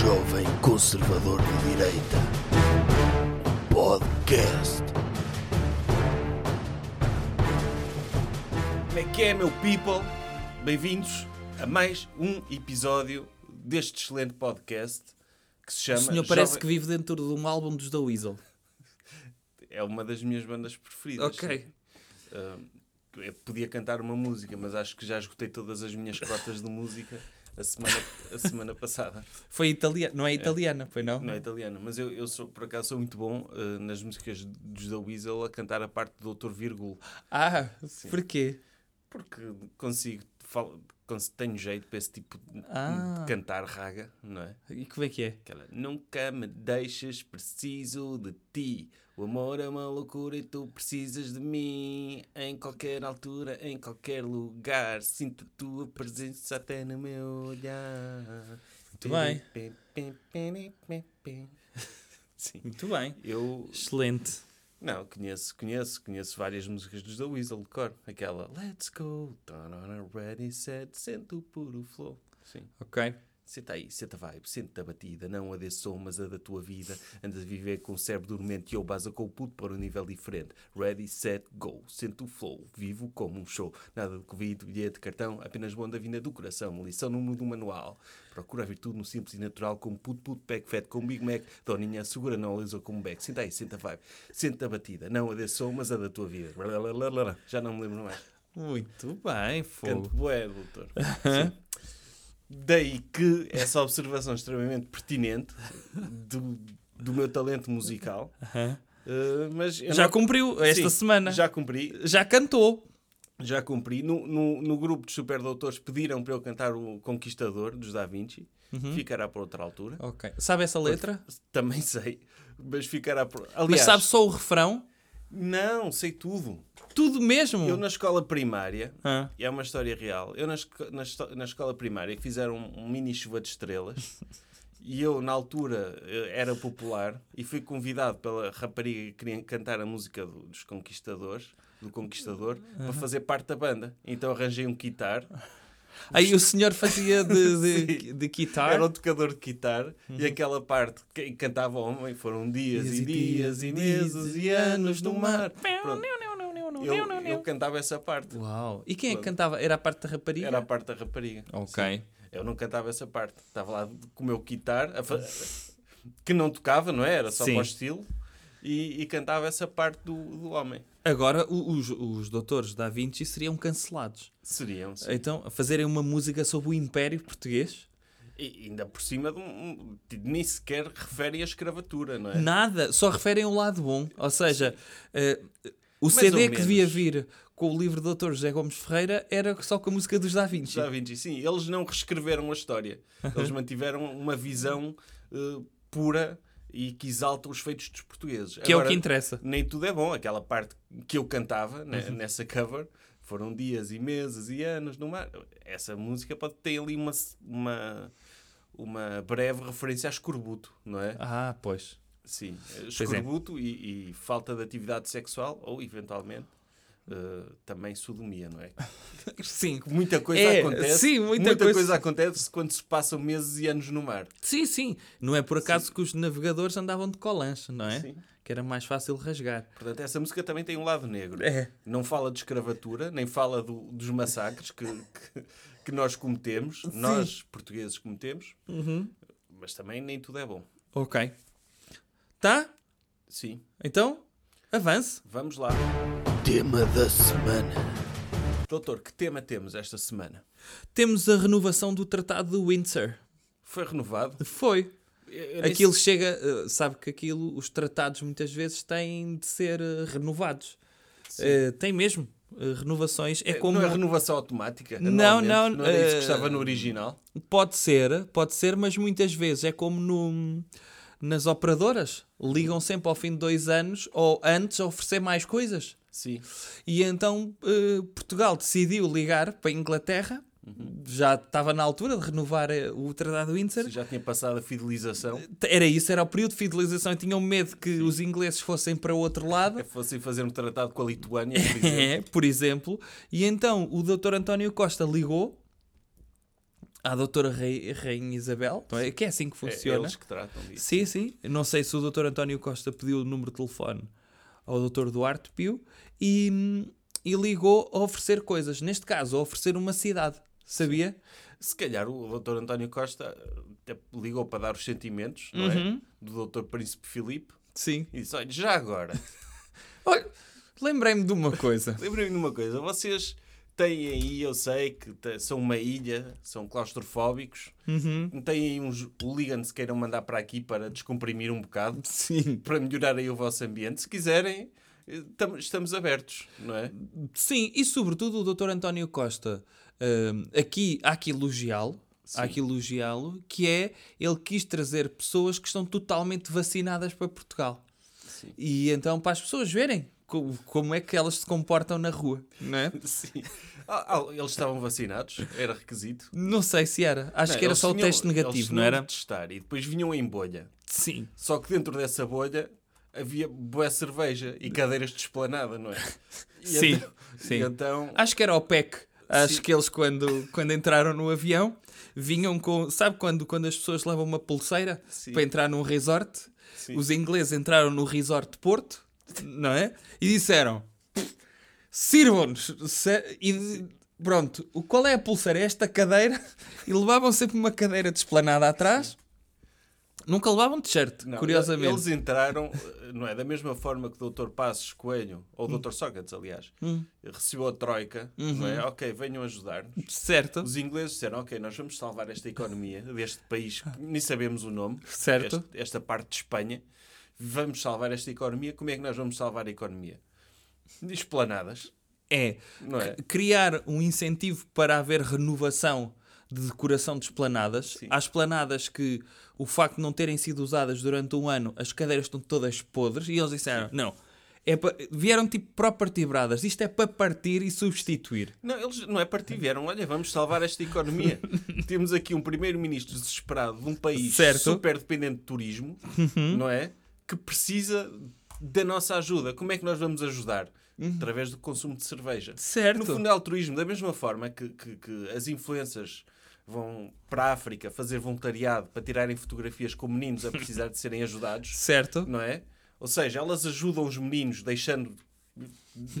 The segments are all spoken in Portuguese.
jovem conservador de direita. Podcast. Como é que é, meu people? Bem-vindos a mais um episódio deste excelente podcast que se O chama. senhor parece Jovem- que vive dentro de um álbum dos The Weasel. É uma das minhas bandas preferidas. Ok. Ah, eu podia cantar uma música, mas acho que já esgotei todas as minhas cotas de música a semana, a semana passada. Foi italiana, não é italiana, foi não? Não é italiana, mas eu, eu sou, por acaso, sou muito bom ah, nas músicas dos The Weasel a cantar a parte do Dr. Vírgula. Ah, porquê? Porque consigo, tenho jeito para esse tipo de, Ah. de cantar raga, não é? E como é que é? Aquela, nunca me deixes, preciso de ti. O amor é uma loucura e tu precisas de mim. Em qualquer altura, em qualquer lugar. Sinto a tua presença até no meu olhar. Muito bem. Sim. Muito bem. Eu Excelente. Não, conheço, conheço, conheço várias músicas dos The Weasel de cor. Aquela Let's go, turn on a ready set, sento o puro flow. Sim. Ok. Senta aí, senta vibe, senta a batida, não a desse som, mas a da tua vida. Andas a viver com o cérebro dormente e eu baso com o puto para um nível diferente. Ready, set, go. Sento o flow, vivo como um show. Nada de convite, bilhete, cartão, apenas bom da vinda do coração. Lição no do manual. Procura a virtude no simples e natural, como puto, puto, pack, fat, com Big Mac. Doninha, segura, não alisou como back. Senta aí, senta a vibe, senta a batida, não a desse som, mas a da tua vida. Já não me lembro mais. Muito bem, Canto fogo. bué, doutor. Sim. Daí que essa observação extremamente pertinente do, do meu talento musical. Uh, mas Já não- cumpriu esta Sim, semana. Já, Já cumpri. cantou. Já cumpri. No, no, no grupo de superdoutores pediram para eu cantar o Conquistador dos Da Vinci. Uhum. Ficará para outra altura. Ok. Sabe essa letra? Também sei. Mas ficará por... Mas Aliás, sabe só o refrão? Não, sei tudo. Tudo mesmo? Eu na escola primária Ah. E é uma história real. Eu na, na, na escola primária que fizeram um, um mini chuva de estrelas e eu na altura era popular e fui convidado pela rapariga que queria cantar a música do- dos Conquistadores, do Conquistador, para fazer parte da banda. Então arranjei um guitar, Aí o senhor fazia de, de, de guitar. era um tocador de guitar e aquela parte que cantava homem foram dias Dias e dias e meses e anos no mar. Pronto. Eu, eu cantava essa parte. Uau. E quem é que cantava? Era a parte da rapariga? Era a parte da rapariga. Ok. Sim. Eu não cantava essa parte. Estava lá com o meu guitar, que não tocava, não é? Era só Sim. para o estilo. E, e cantava essa parte do, do homem. Agora os, os doutores da Vinci seriam cancelados. Seriam, sim. Então, fazerem uma música sobre o Império Português? E ainda por cima, de um, um- nem sequer referem a escravatura, não é? Nada, só referem o lado bom. Ou seja, eh, o Mais CD que devia vir com o livro do Dr. José Gomes Ferreira era só com a música dos Da Vinci. Da Vinci, sim. Eles não reescreveram a história. Eles mantiveram uma visão eh, pura e que exalta os feitos dos portugueses. Que é o Agora, que interessa. nem tudo é bom. Aquela parte que eu cantava né, nessa cover foram dias e meses e anos no mar. Essa música pode ter ali uma, uma, uma breve referência a escorbuto, não é? Ah, pois. Sim, é. escorbuto e, e falta de atividade sexual ou, eventualmente, eh, também sodomia, não é? Sim. Muita coisa É, acontece. sim, muita coisa- acontece quando se passam meses e anos no mar. Sim, sim. Não é por acaso que os navegadores andavam de colanche, não é? Sim. Que era mais fácil rasgar. Portanto, essa música também tem um lado negro. É. Não fala de escravatura, nem fala do- dos massacres que, que, que nós cometemos, nós portugueses cometemos, Uhum. mas também nem tudo é bom. Ok. Tá? Sim, Então, avance. vamos lá. Tema da semana. Doutor, que tema temos esta semana? Temos a renovação do Tratado de Windsor. Foi renovado? Foi. Eu- Aquilo chega, eh, sabe que aquilo, os tratados muitas vezes têm de ser eh, renovados. Eh, tem mesmo renovações. É como. Não é renovação automática? Não, não, Não era isso que estava no original? Pode ser, pode ser, mas muitas vezes é como no, nas operadoras. Ligam sempre ao fim de dois anos ou antes a oferecer mais coisas. Sim. E então eh, Portugal decidiu ligar para a Inglaterra. Já estava na altura de renovar eh, o Tratado de Windsor. Já tinha passado a fidelização. Era isso, era o período de fidelização. e Tinham medo que os ingleses fossem para o outro lado. É fossem fazer um tratado com a Lituânia, por exemplo. É, por exemplo. E então o Dr. António Costa ligou à doutora Rei- Rainha Isabel, não é? que é assim que É funciona. eles que tratam disso. Sim, sim. Não sei se o doutor António Costa pediu o número de telefone ao doutor Duarte Pio e, e ligou a oferecer coisas. Neste caso, a oferecer uma cidade. Sabia? Se calhar o Dr. António Costa até ligou para dar os sentimentos não Uhum. é? do Dr. Príncipe Filipe Sim. e disse: Olha, já agora, Olha, lembrei-me de uma coisa. lembrem-me de uma coisa: vocês têm aí, eu sei que são uma ilha, são claustrofóbicos, Uhum. têm aí uns hooligans que queiram mandar para aqui para descomprimir um bocado, Sim. para melhorar aí o vosso ambiente. Se quiserem, eh, tam- estamos abertos, não é? Sim, e sobretudo o doutor António Costa. hum, aqui há que elogiá-lo. Há que elogiá-lo, que é ele quis trazer pessoas que estão totalmente vacinadas para Portugal. E então para as pessoas verem como é que elas se comportam na rua, não é? Sim. Ah, ah, eles estavam vacinados, era requisito. Não sei se era. Acho Não, que era só o teste negativo, não era? testar e depois vinham em bolha. Sim. Só que dentro dessa bolha havia boa cerveja e cadeiras de esplanada, não é? E Sim, então- sim. Então, Acho que era o PEC. Acho Sim. que eles, quando, quando entraram no avião, vinham com. Sabe quando, quando as pessoas levam uma pulseira Sim. para entrar num resort? Sim. Os ingleses entraram no resort Porto, não é? E disseram: sirvam-nos. E pronto, o- qual é a pulseira? É esta cadeira. E levavam sempre uma cadeira de esplanada atrás. Nunca levavam t-shirt, não, curiosamente. eles entraram, eh, não é? Da mesma forma que o Dr. Passos Coelho, ou Hum. o Dr. Sócrates, aliás, recebeu a Troika, não Uhum. é? Ok, venham ajudar-nos. Certo, Os ingleses disseram, ok, nós vamos salvar esta economia deste país, que nem sabemos o nome, Certo. este- esta parte de Espanha. Vamos salvar esta economia. Como é que nós vamos salvar a economia? Esplanadas, é. não é? criar um incentivo para haver renovação de decoração de esplanadas. Sim. Há esplanadas que o facto de não terem sido usadas durante um ano, as cadeiras estão todas podres e eles disseram: não. É pa- Vieram tipo property brothers. Isto é para partir e substituir. Não, eles não é partir, vieram, olha, vamos salvar esta economia. Temos aqui um primeiro-ministro desesperado de um país Certo. Uhum. super dependente de turismo, não é? Que precisa da nossa ajuda. Como é que nós vamos ajudar? Através do consumo de cerveja. Uhum. Certo. No fundo é altruísmo, da mesma forma que, que- que as influências vão para a África fazer voluntariado para tirarem fotografias com meninos a precisar de serem ajudados, Certo? não é? Ou seja, elas ajudam os meninos deixando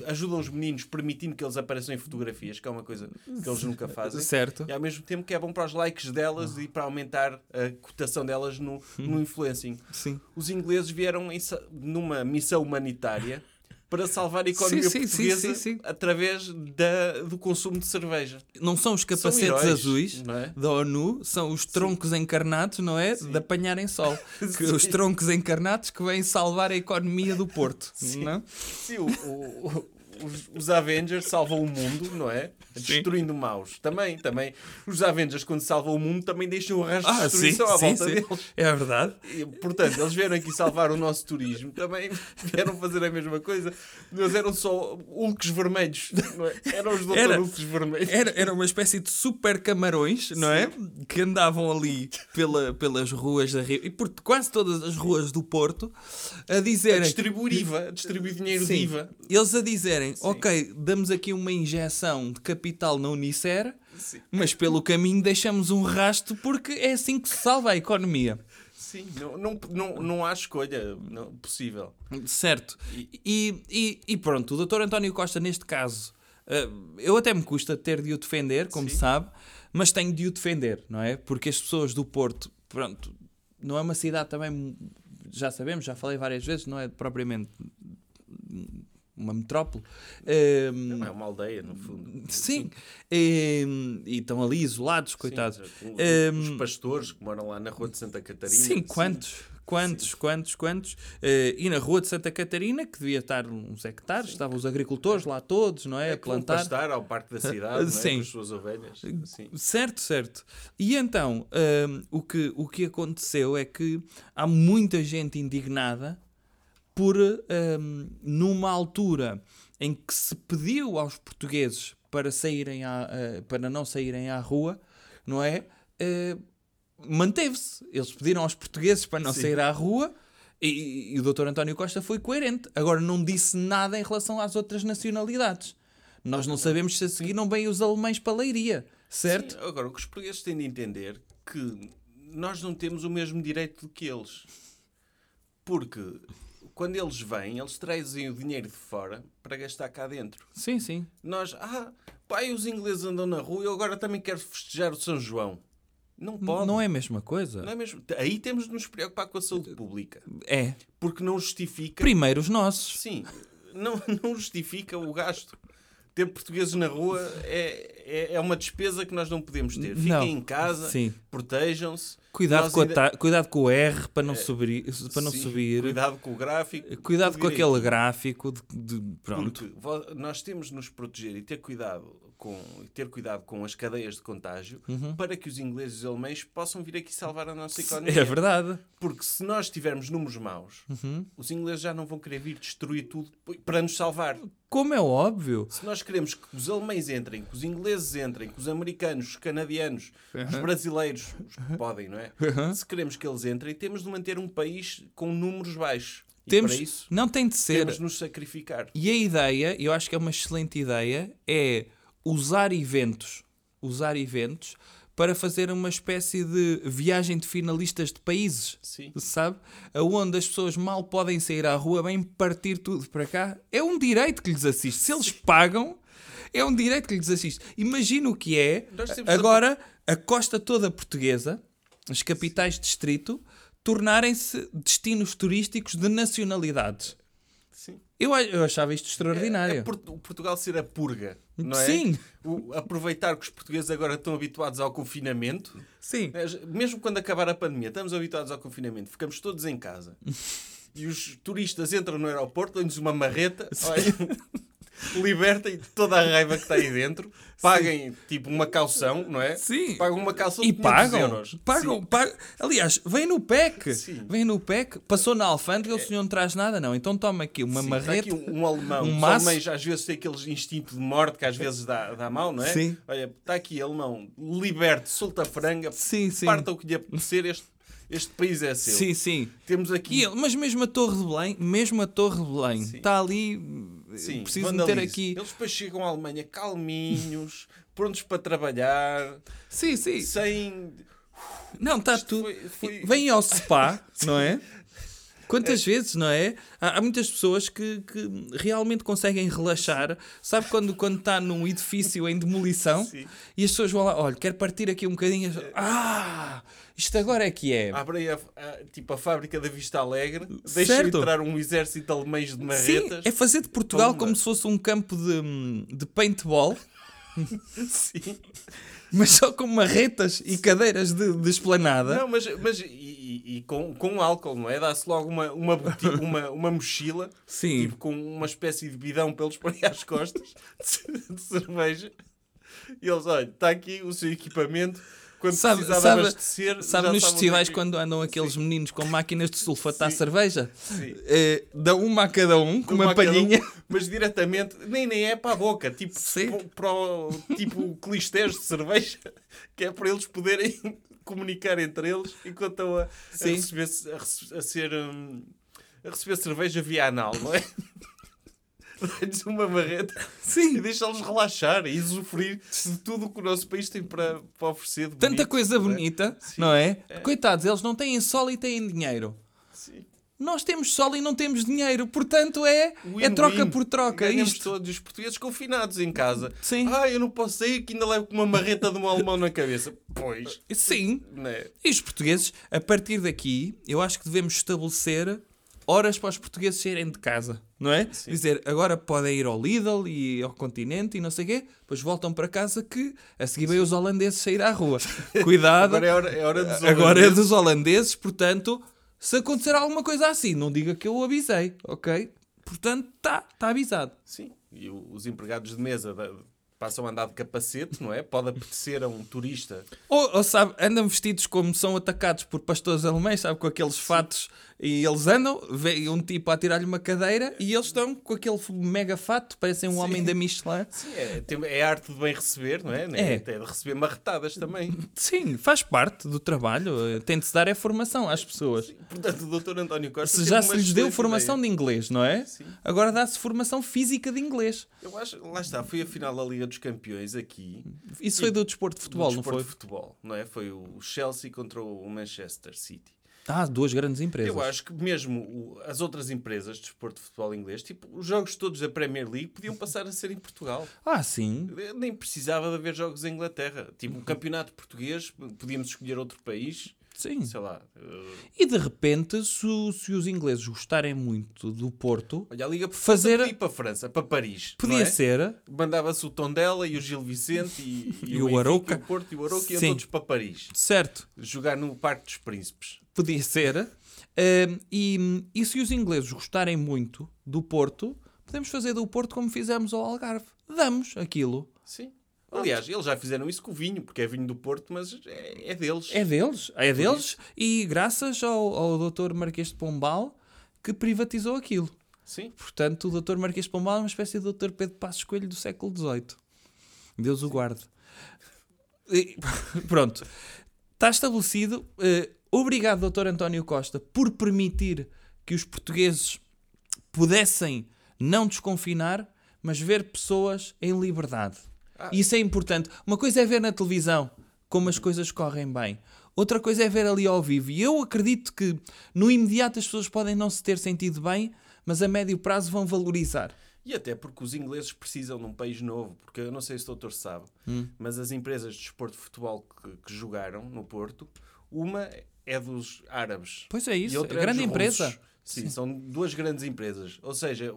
ajudam os meninos permitindo que eles apareçam em fotografias, que é uma coisa que eles nunca fazem. Certo. E ao mesmo tempo que é bom para os likes delas e para aumentar a cotação delas no, no influencing. Sim. Os ingleses vieram em numa missão humanitária para salvar a economia Sim, sim, portuguesa sim, sim. através da, do consumo de cerveja. Não são os capacetes heróis, azuis é? da ONU, são os troncos encarnados, não é? De apanharem sol. Que os troncos encarnados que vêm salvar a economia do Porto. Não? Sim, o- o- o- os, os Avengers salvam o mundo, não é? Destruindo maus. Também, também. Os Avengers, quando salvam o mundo, também deixam o de Ah, sim, destruição à sim, volta sim. deles. É verdade. E, portanto, eles vieram aqui salvar o nosso turismo, também vieram fazer a mesma coisa. Eles eram só Hulks vermelhos, não é? Eram os Dr. Era. Vermelhos. Era, era uma espécie de super camarões, não é? Que andavam ali pela, pelas ruas da Rio e por quase todas as ruas do Porto a A dizerem. distribuir IVA, a distribuir dinheiro de Sim. IVA. Eles a dizerem, ok, damos aqui uma injeção de capital na Unicer, Sim. mas pelo caminho deixamos um rasto porque é assim que se salva a economia. Sim, não, não, não, não há escolha possível. Certo. E, e, e pronto, o Dr. António Costa, neste caso, eh, eu até me custa ter de o defender, como Sim. sabe, mas tenho de o defender, não é? Porque as pessoas do Porto, pronto, não é uma cidade também, já sabemos, já falei várias vezes, não é propriamente uma metrópole. Não é uma aldeia, no fundo. Sim, e, e estão ali isolados, coitados. Sim, Ehm, os pastores que moram lá na Rua de Santa Catarina. Sim, quantos? Quantos, quantos, quantos? Eh, e na Rua de Santa Catarina, que devia estar uns hectares, estavam os agricultores lá todos, não é? É a plantar. pastar ao Parque da Cidade, é? Sim. com as suas ovelhas. Sim. Certo, certo. E então, o, que, o que aconteceu é que há muita gente indignada por, hum, numa altura em que se pediu aos portugueses para, saírem à, eh, para não saírem à rua, não é? Eh, Manteve-se. Eles pediram aos portugueses para não Sim. sair à rua e, e o Dr. António Costa foi coerente. Agora não disse nada em relação às outras nacionalidades. Nós não sabemos se a seguir não vêm os alemães para a leiria. certo? Sim, agora, o que os portugueses têm de entender que nós não temos o mesmo direito do que eles. Porque quando eles vêm, eles trazem o dinheiro de fora para gastar cá dentro. Sim, sim. Nós, ah, pai, os ingleses andam na rua, eu agora também quero festejar o São João. Não pode. Não é a mesma coisa. Não é mesmo. Aí temos de nos preocupar com a saúde pública. É. Porque não justifica. Primeiro os nossos. Sim, não, não justifica o gasto. Ter portugueses na rua é, é, é uma despesa que nós não podemos ter. Fiquem Não. em casa, protejam-se. Cuidado com, ainda- É, cuidado com o R para não subir. Para não Sim, subir. Cuidado com o gráfico. Cuidado tudo com aquele gráfico de, de- pronto. Porque nós temos de nos proteger e ter cuidado com, ter cuidado com as cadeias de contágio para que os ingleses e os alemães possam vir aqui salvar a nossa economia. É verdade. Porque se nós tivermos números maus, Uhum. os ingleses já não vão querer vir destruir tudo para nos salvar. Como é óbvio. Se nós queremos que os alemães entrem, que os ingleses entrem, que os americanos, os canadianos, os brasileiros, os que podem, não é? Se queremos que eles entrem, temos de manter um país com números baixos. E Temos, para isso, não tem de ser. temos de nos sacrificar. E a ideia, eu acho que é uma excelente ideia, é usar eventos, usar eventos para fazer uma espécie de viagem de finalistas de países, Sim. sabe? Aonde as pessoas mal podem sair à rua, bem partir tudo para cá. É um direito que lhes assiste. Se eles pagam, é um direito que lhes assiste. Imagina o que é agora a costa toda portuguesa, as capitais de distrito, tornarem-se destinos turísticos de nacionalidades. Sim. Eu, eu achava isto extraordinário. É Port- o Portugal ser a purga, não é? Sim. O- aproveitar que os portugueses agora estão habituados ao confinamento. Sim. É, Mesmo quando acabar a pandemia, estamos habituados ao confinamento, ficamos todos em casa. e os turistas entram no aeroporto, dão-lhes uma marreta, olha, libertem toda a raiva que está aí dentro, paguem tipo uma calção, não é? Sim. Pagam uma calção E de 500 pagam, euros. pagam, Sim. pagam. Aliás, vem no PEC. Sim. Vem no PEC. Passou na alfândega, o senhor não traz nada, não. Então toma aqui uma Sim, marreta. Está aqui um, um alemão. um Os maço. alemães às vezes têm aquele instinto de morte que às vezes dá, dá mal, não é? Sim. Olha, está aqui alemão, liberte, solta a franga, Sim, sim. parta o que lhe apetecer, este, este país é seu. Sim, sim. Temos aqui. ele, mas mesmo a Torre de Belém, mesmo a Torre de Belém, Sim. está ali. Sim, preciso vandalize. meter aqui. Eles depois chegam à Alemanha calminhos, prontos para trabalhar, Sim, sim. sem. Não, está tudo. foi- foi- Vem ao spa, não é? Quantas vezes, não é? Há, há muitas pessoas que, que realmente conseguem relaxar. Sabe quando quando está num edifício em demolição Sim. e as pessoas vão lá, olha, quero partir aqui um bocadinho. Ah, isto agora é que é. Abrem a, a- tipo a fábrica da Vista Alegre, deixam entrar um exército de alemães de Sim, marretas. é fazer de Portugal Toma. como se fosse um campo de, de paintball, Sim. mas só com marretas e cadeiras de, de esplanada. Não, mas, mas e, e- com, com álcool, não é? Dá-se logo uma, uma, boti- uma, uma mochila, Sim. tipo com uma espécie de bidão para eles porem às costas de, de cerveja. E eles, olha, está aqui o seu equipamento. Quando Sabe, precisar sabe, abastecer, sabe nos festivais é que- quando andam aqueles meninos com máquinas de sulfatar Sim. cerveja? Sim. Eh, dá uma a cada um, com uma, Uma a cada um, palhinha. mas diretamente, nem, nem é para a boca, tipo, Sim. para, o tipo clistéis de cerveja, que é para eles poderem comunicar entre eles enquanto estão a, a Sim. receber, a, a ser hum, a receber cerveja via anal, não é? Dá-lhes uma barreta Sim. e deixá-los relaxar e usufruir de tudo o que o nosso país tem para, para oferecer. de Tanta bonito, coisa não é? bonita, não é? Coitados, eles não têm sol e têm dinheiro. Sim. Nós temos sol e não temos dinheiro, portanto é, é Win-win. troca por troca. Ganhamos Isto. todos os portugueses confinados em casa. Sim. Ah, eu não posso sair que ainda levo com uma marreta de um alemão na cabeça. Pois, Sim. é? E os portugueses, a partir daqui, eu acho que devemos estabelecer horas para os portugueses saírem de casa, não é? Dizer, agora podem ir ao Lidl e ao continente e não sei o quê, depois voltam para casa que a seguir vem os holandeses sair à rua. Cuidado, Agora é hora, é hora dos agora é holandeses. dos holandeses, portanto, se acontecer alguma coisa assim, não diga que eu avisei, ok? Portanto, está tá avisado. Sim, e o- os empregados de mesa passam a andar de capacete, não é? Pode apetecer a um turista. Ou, ou sabe, andam vestidos como são atacados por pastores alemães, sabe, com aqueles fatos, e eles andam, vem um tipo a tirar-lhe uma cadeira, e eles estão com aquele mega fato, parecem um homem da Michelin. Sim, é, é a arte de bem receber, não é? É. Até de receber marretadas também. Sim, faz parte do trabalho, tem de se dar é formação às pessoas. Portanto, o Dr. António Costa. Se já se lhes deu formação ideia. de inglês, não é? Sim. Agora dá-se formação física de inglês. Eu acho, lá está, foi a final da Liga dos Campeões aqui. Isso foi do desporto de futebol, do não desporto foi? de futebol, não é? Foi o Chelsea contra o Manchester City. Ah, duas grandes empresas. Eu acho que mesmo o- as outras empresas de desporto de futebol inglês, tipo, os jogos todos da Premier League podiam passar a ser em Portugal. Ah, sim. Nem precisava de haver jogos em Inglaterra. Tipo, o campeonato português, podíamos escolher outro país, Sim. sei lá. eh, E de repente, se, o- se os ingleses gostarem muito do Porto, olha, a Liga Fazer- ir para a França, para Paris. podia é? ser. Mandava-se o Tondela e o Gil Vicente e, E o, o Benfica, Arouca. e o Porto e o Arouca iam todos para Paris. Certo. Jogar no Parque dos Príncipes. Podia ser. Ahm, e, e se os ingleses gostarem muito do Porto, podemos fazer do Porto como fizemos ao Algarve. Damos aquilo. Sim. Aliás, eles já fizeram isso com o vinho, porque é vinho do Porto, mas é, é deles. É deles. É deles. E graças ao, ao Dr. Marquês de Pombal que privatizou aquilo. Sim. Portanto, o Dr. Marquês de Pombal é uma espécie de Dr. Pedro Passos Coelho do século XVIII. Deus o guarde. E, pronto. Está estabelecido. Eh, obrigado, Dr. António Costa, por permitir que os portugueses pudessem não desconfinar, mas ver pessoas em liberdade. Isso é importante. Uma coisa é ver na televisão como as coisas correm bem. Outra coisa é ver ali ao vivo. E eu acredito que no imediato as pessoas podem não se ter sentido bem, mas a médio prazo vão valorizar. E até porque os ingleses precisam de um país novo, porque eu não sei se o doutor sabe, Hum. mas as empresas de desporto de futebol que, que jogaram no Porto, uma é dos árabes. Pois é isso. e outra é grande dos empresa. Russos. Sim, são duas grandes empresas. Ou seja,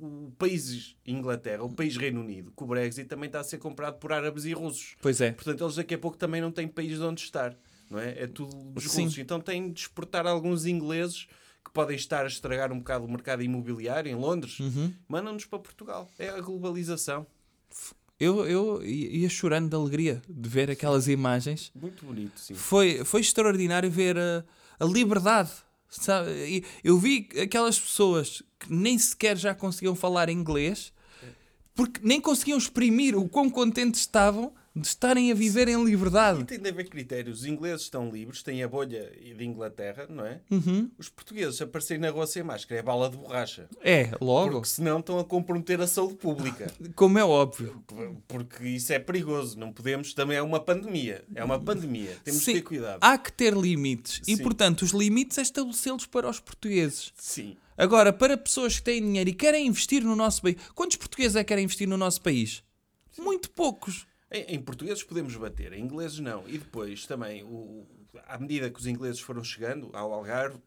o país Inglaterra, o país Reino Unido, com o Brexit também está a ser comprado por árabes e russos. Pois é. Portanto, eles daqui a pouco também não têm país de onde estar. Não é? é tudo dos Sim. russos. Então têm de exportar alguns ingleses que podem estar a estragar um bocado o mercado imobiliário em Londres. Uhum. Mandam-nos para Portugal. É a globalização. Eu, eu ia chorando de alegria de ver aquelas imagens. Muito bonito, sim. Foi, foi extraordinário ver a, a liberdade. Sabe? Eu vi aquelas pessoas que nem sequer já conseguiam falar inglês porque nem conseguiam exprimir o quão contentes estavam de estarem a viver em E liberdade. tem de haver critérios. Os ingleses estão livres, têm a bolha de Inglaterra, não é? Uhum. Os portugueses aparecerem na rua sem máscara é bala de borracha. É, logo, Porque senão estão a comprometer a saúde pública. como é óbvio. Porque isso é perigoso. Não podemos. Também é uma pandemia. É uma pandemia. Temos Sim, de ter cuidado. Há que ter limites. E, Sim. portanto, os limites é estabelecê-los para os portugueses. Sim. Agora, para pessoas que têm dinheiro e querem investir no nosso país, quantos portugueses é que querem investir no nosso país? Muito poucos. Em, em portugueses podemos bater, em ingleses não. E depois também, o, à medida que os ingleses foram chegando ao Algarve,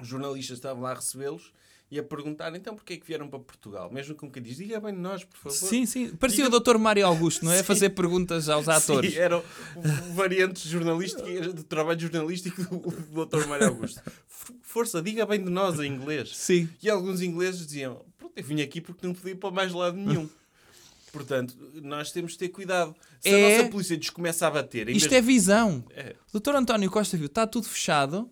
os jornalistas estavam lá a recebê-los e a perguntar então porquê é que vieram para Portugal. Mesmo com quem diz, diga bem de nós, por favor. Sim, sim. Parecia Diga- o Dr. Mário Augusto, não é? Fazer perguntas aos atores. Sim, eram variantes jornalísticas, de trabalho jornalístico do, do Dr. Mário Augusto. Força, diga bem de nós em inglês. Sim. E alguns ingleses diziam: Pronto, eu vim aqui porque não podia ir para mais lado nenhum. Portanto, nós temos de ter cuidado. Se É- a nossa polícia nos começa a bater, Isto vez é visão. É. O Dr. António Costa viu, está tudo fechado.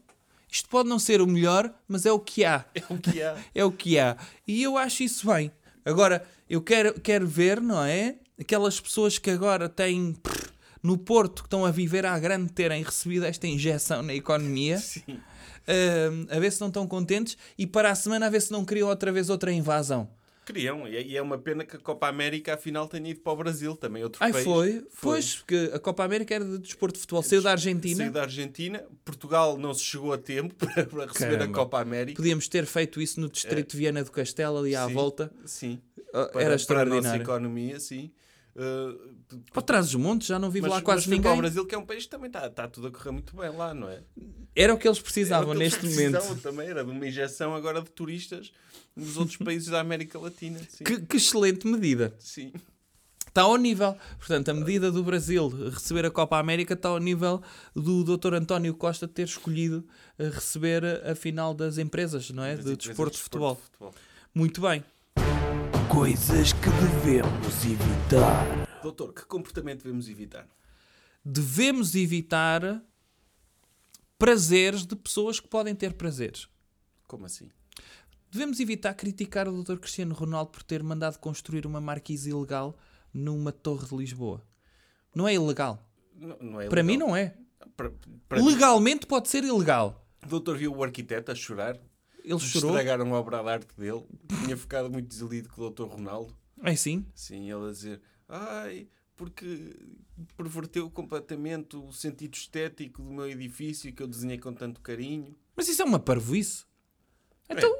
Isto pode não ser o melhor, mas é o que há. é o que há. É o que há. E eu acho isso bem. Agora, eu quero, quero ver, não é? Aquelas pessoas que agora têm prr, no Porto, que estão a viver à grande, terem recebido esta injeção na economia, hum, a ver se não estão contentes e para a semana a ver se não criam outra vez outra invasão. Queriam, e é- e é uma pena que a Copa América afinal tenha ido para o Brasil, também outro Ai, país. foi? Pois, porque a Copa América era de desporto de futebol, saiu da Argentina. Saiu da Argentina, Portugal não se chegou a tempo para, para receber Caramba. a Copa América. Podíamos ter feito isso no distrito de Viana do Castelo, ali à É. Sim, volta. Sim. Ah, Para, Era para a nossa extraordinário. economia, sim. Uh, Para trás dos montes, já não vive mas, lá quase foi para o ninguém. Brasil, que é um país que também está está tudo a correr muito bem lá, não é? Era o que eles precisavam que eles neste momento. precisavam também, era de uma injeção agora de turistas nos outros países da América Latina. Que, que excelente medida. Sim. Está ao nível. Portanto, a medida do Brasil receber a Copa América está ao nível do Dr. António Costa ter escolhido eh, receber a final das empresas, não é? Das Do empresas desporto de futebol. futebol. Muito bem. Coisas que devemos evitar. Doutor, que comportamento devemos evitar? Devemos evitar prazeres de pessoas que podem ter prazeres. Como assim? Devemos evitar criticar o Dr. Cristiano Ronaldo por ter mandado construir uma marquise ilegal numa torre de Lisboa. Não é ilegal. Não, não é Para mim não é. Para, para mim- Legalmente pode ser ilegal. O doutor viu o arquiteto a chorar. Ele chorou. Estragaram a obra de arte dele. Tinha ficado muito desiludido com o doutor Ronaldo. É sim. Sim, ele a dizer: Ai, porque perverteu completamente o sentido estético do meu edifício que eu desenhei com tanto carinho. Mas isso é uma parvoíce. Então,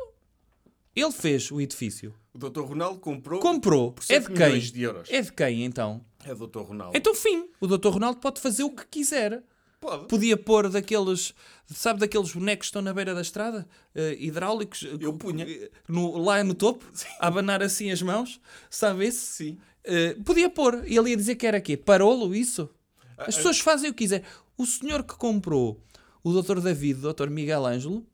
ele fez o edifício. O Dr. Ronaldo comprou Comprou. por É 7 de quem? de euros. É de quem, então? É o Dr. Ronaldo. Então, fim. O Dr. Ronaldo pode fazer o que quiser. Pode. Podia pôr daqueles, sabe, daqueles bonecos que estão na beira da estrada, eh, hidráulicos, Eu punha. no- lá no topo, a abanar assim as mãos, sabe esse? Sim. Eh, podia pôr, e ele ia dizer que era quê? Parolo, isso? Ah, As pessoas fazem o que quiser. O senhor que comprou o Dr. David, o Dr. Miguel Ângelo,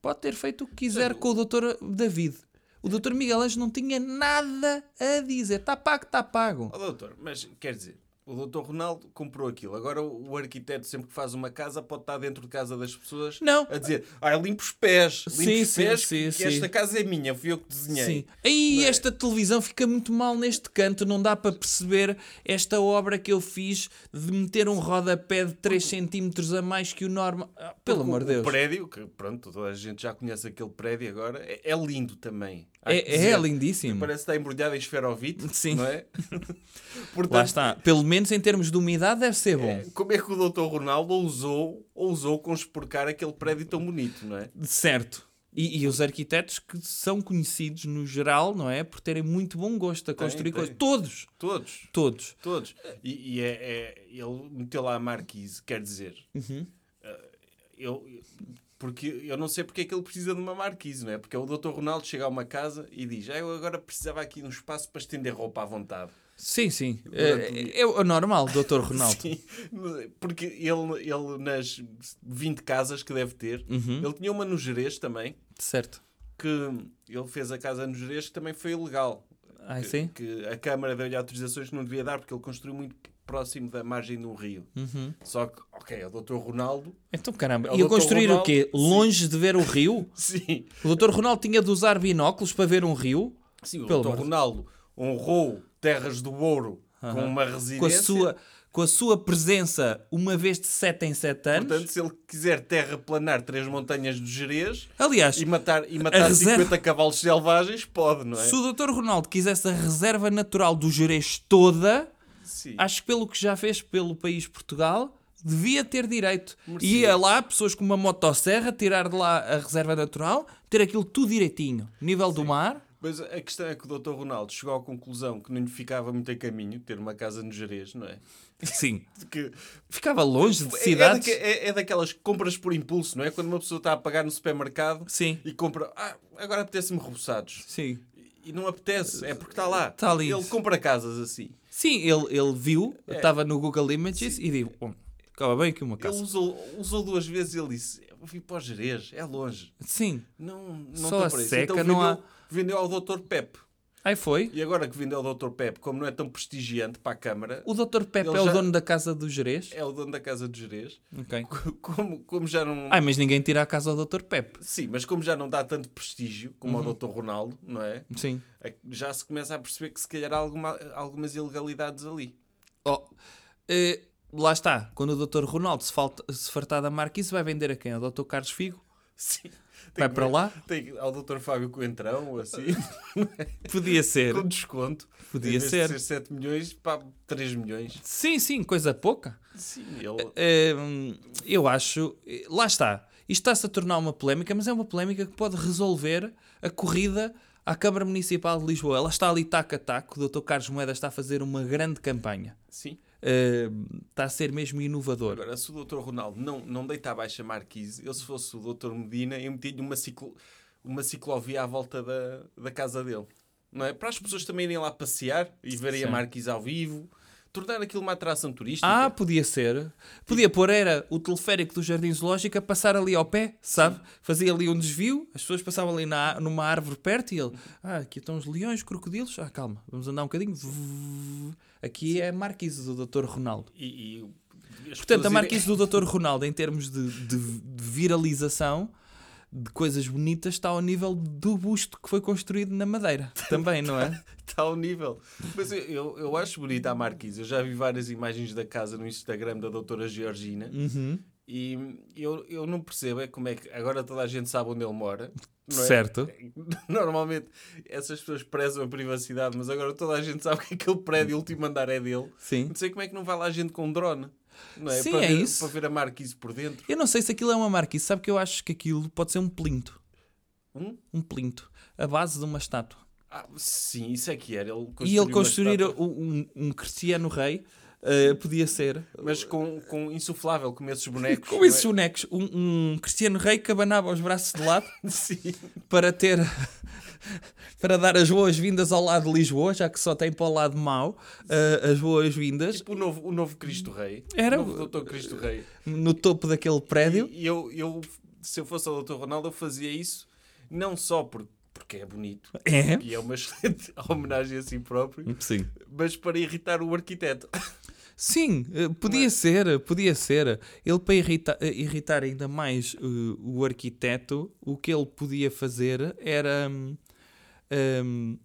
pode ter feito o que quiser com o Dr. David. O Dr. Miguel Ângelo não tinha nada a dizer. Está pago, está pago. Ó doutor, mas quer dizer, o Dr. Ronaldo comprou aquilo. Agora o arquiteto, sempre que faz uma casa, pode estar dentro de casa das pessoas Não. a dizer: Ah, limpo os pés, limpo Sim, os pés, sim, que sim. esta casa é minha, fui eu que desenhei. Sim. Aí é? esta televisão fica muito mal neste canto, não dá para perceber esta obra que eu fiz de meter um rodapé de 3 cm a mais que o normal. Ah, pelo amor de Deus. O prédio, que pronto, toda a gente já conhece aquele prédio agora, é, é lindo também. É, é lindíssimo. Parece está embrulhado em esferovite, Sim. não é? Portanto, Lá está. Pelo menos em termos de umidade deve ser bom. é, como é que o Dr. Ronaldo ousou, ousou conspurcar aquele prédio tão bonito, não é? Certo. E, e os arquitetos que são conhecidos no geral, não é? Por terem muito bom gosto a construir tem. coisas. Todos. Todos. Todos. Todos. E, e é, é- ele meteu lá a marquise, quer dizer, Uhum. eh, eu, porque eu não sei porque é que ele precisa de uma marquise, não é? Porque o Dr. Ronaldo chega a uma casa e diz: ah, Eu agora precisava aqui de um espaço para estender roupa à vontade. Sim, sim. Durante É, é o normal, Dr. Ronaldo. Sim, porque ele, ele nas 20 casas que deve ter, Uhum. ele tinha uma no Jerez também, Certo. que ele fez a casa no Jerez que também foi ilegal. Ah, que, sim? que a Câmara deu-lhe autorizações que não devia dar porque ele construiu muito próximo da margem do rio. Uhum. Só que, ok, é o Dr. Ronaldo. Então, caramba. É o E eu construir o Ronaldo, quê? sim. Longe de ver o rio? Sim, O Dr. Ronaldo tinha de usar binóculos para ver um rio? sim o Pelo Dr. Ronaldo honrou Terras do Ouro com Aham. uma Com a, residência. sua, com a sua presença uma vez de 7 em 7 anos? Portanto, se ele quiser terraplanar três montanhas do Jerez Aliás, e matar, e matar reserva- 50 cavalos selvagens, pode, não é? se o Dr. Ronaldo quisesse a reserva natural do Jerez toda, Sim. acho que pelo que já fez pelo país Portugal, devia ter direito. Merecia. Ia lá, pessoas com uma motosserra, tirar de lá a reserva natural, ter aquilo tudo direitinho. Nível do mar. Mas a questão é que o Dr. Ronaldo chegou à conclusão que não lhe ficava muito a caminho ter uma casa no Jerez, não é? Sim. Que Ficava longe de é, é, cidades. daque- é- é daquelas compras por impulso, não é? Quando uma pessoa está a pagar no supermercado Sim. e compra, ah, agora apetece-me reboçados. Sim. E não apetece, é porque está lá. Está ali. Ele compra casas assim. Sim, ele, ele viu, É. estava no Google Images e disse: "Bom, ficava bem aqui uma Ele casa. usou, usou duas vezes e ele disse: Eu vim para o Jerez, é longe. Sim. Não, não Só a isso. seca, então não vendeu, há- vendeu ao Dr. Pep. Aí foi. E agora que vendeu ao Dr. Pep, como não é tão prestigiante para a Câmara, O Dr. Pepe é o já- dono da casa do Jerez? é o dono da casa de Jerez. Ok. Como, como já não. Ai, mas ninguém tira a casa ao Dr. Pepe. Sim, mas como já não dá tanto prestígio como Uhum. ao Dr. Ronaldo, não é? Sim. É que Já se começa a perceber que se calhar há alguma, algumas ilegalidades ali. Oh, eh, lá está. Quando o Dr. Ronaldo se, falta, se fartar da marquise, vai vender a quem? Ao Dr. Carlos Figo? Sim. Vai para lá? Tem ao Dr. Fábio Coentrão, assim, Podia ser. com desconto. Podia ser. De ser 7 milhões, para 3 milhões. Sim, sim, coisa pouca. Sim, ele. Eh, eu acho. eh, Lá está. Isto está-se a tornar uma polémica, mas é uma polémica que pode resolver a corrida à Câmara Municipal de Lisboa. Ela está ali taco a taco. O Dr. Carlos Moedas está a fazer uma grande campanha. Sim. Eh, está a ser mesmo inovador. Agora, se o Dr. Ronaldo não, não deita abaixo a Marquise, eu se fosse o Dr. Medina, eu metia-lhe uma, ciclo, uma ciclovia à volta da, da casa dele. Não é? Para as pessoas também irem lá passear e verem Sim. a Marquise ao vivo, tornar aquilo uma atração turística. Ah, podia ser. Podia pôr, era o teleférico do Jardim Zoológico a passar ali ao pé, sabe? Fazia ali um desvio, as pessoas passavam ali na, numa árvore perto e ele, ah, aqui estão os leões, crocodilos, ah, calma, vamos andar um bocadinho. Aqui é a marquise do Dr. Ronaldo. E, e Portanto, a marquise do Dr. Ronaldo, em termos de, de- de viralização de coisas bonitas, está ao nível do busto que foi construído na Madeira. Também, não é? Está ao nível. Mas eu, eu, eu acho bonita a Marquise. Eu já vi várias imagens da casa no Instagram da doutora Georgina. Uhum. E eu, eu não percebo é como é que agora toda a gente sabe onde ele mora. é? Certo. Normalmente essas pessoas prezam a privacidade, mas agora toda a gente sabe que aquele prédio, o último andar é dele. Sim. Não sei como é que não vai lá gente com um drone. Não é? Sim, para é ver, isso. Para ver a marquise por dentro. Eu não sei se aquilo é uma marquise. Sabe que eu acho que aquilo pode ser um plinto. Hum? Um plinto. A base de uma estátua. Ah, sim, isso é que era. Ele e ele construir estátua, um, um Cristiano Rei eh, podia ser. Mas com, com insuflável, com esses bonecos. Com é? esses bonecos, um, um Cristiano Rei que abanava os braços de lado para ter. para dar as boas-vindas ao lado de Lisboa, já que só tem para o lado mau eh, as boas-vindas, Tipo o novo, o novo Cristo Rei. Era- O novo Doutor Cristo Rei. no topo daquele prédio. E eu, eu, se eu fosse o Doutor Ronaldo, eu fazia isso não só por, porque é bonito É? e é uma excelente homenagem a si próprio, Sim. mas para irritar o arquiteto. Sim, eh, podia ser, podia ser. Ele, para irrita- eh, irritar ainda mais eh, o arquiteto, o que ele podia fazer era hum, hum,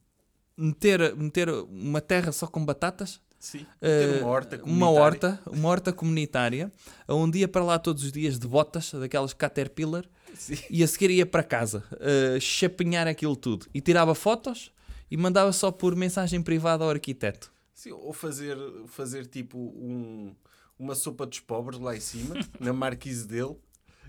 meter, meter uma terra só com batatas. Sim. uma horta uma comunitária. horta, uma horta comunitária, onde ia para lá todos os dias de botas, daquelas Caterpillar, Sim. e a seguir ia para casa, eh, chapinhar aquilo tudo. E tirava fotos e mandava só por mensagem privada ao arquiteto. Sim, ou fazer, fazer tipo um, uma sopa dos pobres lá em cima, na marquise dele,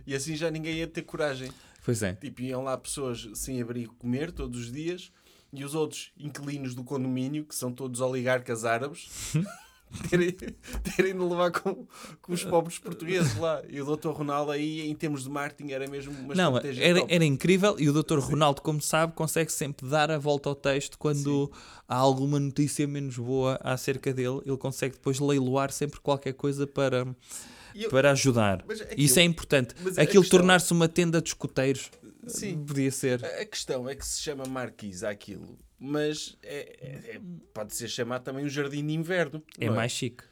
e assim já ninguém ia ter coragem. Pois é. Tipo, iam lá pessoas sem abrigo comer todos os dias e os outros inquilinos do condomínio, que são todos oligarcas árabes, terem, terem de levar com, com os pobres portugueses lá. E o Dr. Ronaldo aí, em termos de marketing, era mesmo uma Não, estratégia era, top. era incrível e o Dr. Ronaldo, como sabe, consegue sempre dar a volta ao texto quando há alguma notícia menos boa acerca dele. Ele consegue depois leiloar sempre qualquer coisa para, eu- para ajudar. Aquilo- Isso é importante. Aquilo tornar-se uma tenda de escuteiros Sim. podia ser. A a questão é que se chama marquise aquilo, mas é- é- é- pode ser chamado também um jardim de inverno. É não mais chique.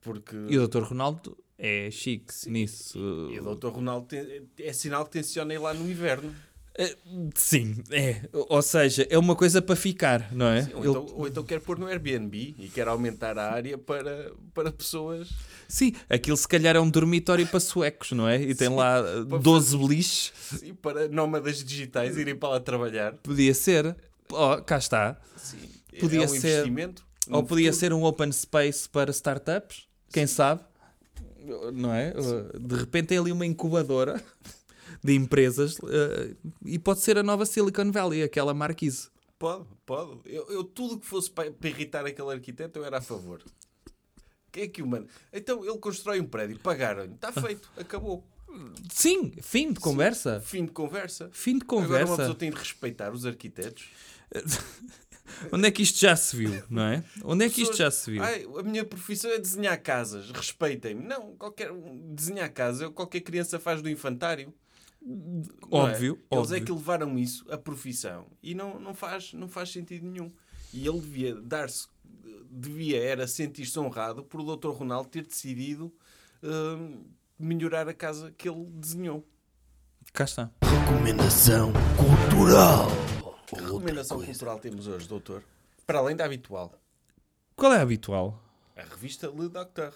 Porque... E o Dr. Ronaldo é chique nisso. E o Dr. Ronaldo tem- é sinal que tenciona ir lá no inverno. Eh, Sim, é. Ou seja, é uma coisa para ficar, não é? Ou, Ele- então, ou então quer pôr no Airbnb e quer aumentar a área para, para pessoas. Sim, aquilo se calhar é um dormitório para suecos, não é? E tem lá eh, para 12 beliches. Sim, para nómadas digitais irem para lá trabalhar. Podia ser. Oh, cá está. Sim, Podia é um ser- investimento. Ou podia futuro. ser um open space para startups. Quem sabe? Não é? De repente tem ali uma incubadora de empresas eh, e pode ser a nova Silicon Valley, aquela marquise. Pode, pode. Eu, eu tudo que fosse para, para irritar aquele arquiteto eu era a favor. Quem é que o manda? Então ele constrói um prédio, pagaram-lhe, está feito, acabou. Sim, fim de conversa. Fim de conversa. Fim de Agora uma conversa. pessoa tem de respeitar os arquitetos. Onde é que isto já se viu, não é? Onde é que isto já se viu? Ai, a minha profissão é desenhar casas, respeitem-me. Não, qualquer, desenhar casa, qualquer criança faz do infantário. É? Óbvio, Eles é que levaram isso, a profissão, e não, não, faz, não faz sentido nenhum. E ele devia dar-se, devia era sentir-se honrado por o Dr. Ronaldo ter decidido hum, melhorar a casa que ele desenhou. Cá está. Recomendação cultural. Que recomendação cultural temos hoje, doutor? Para além da habitual, Qual é a habitual? a revista Le Docteur.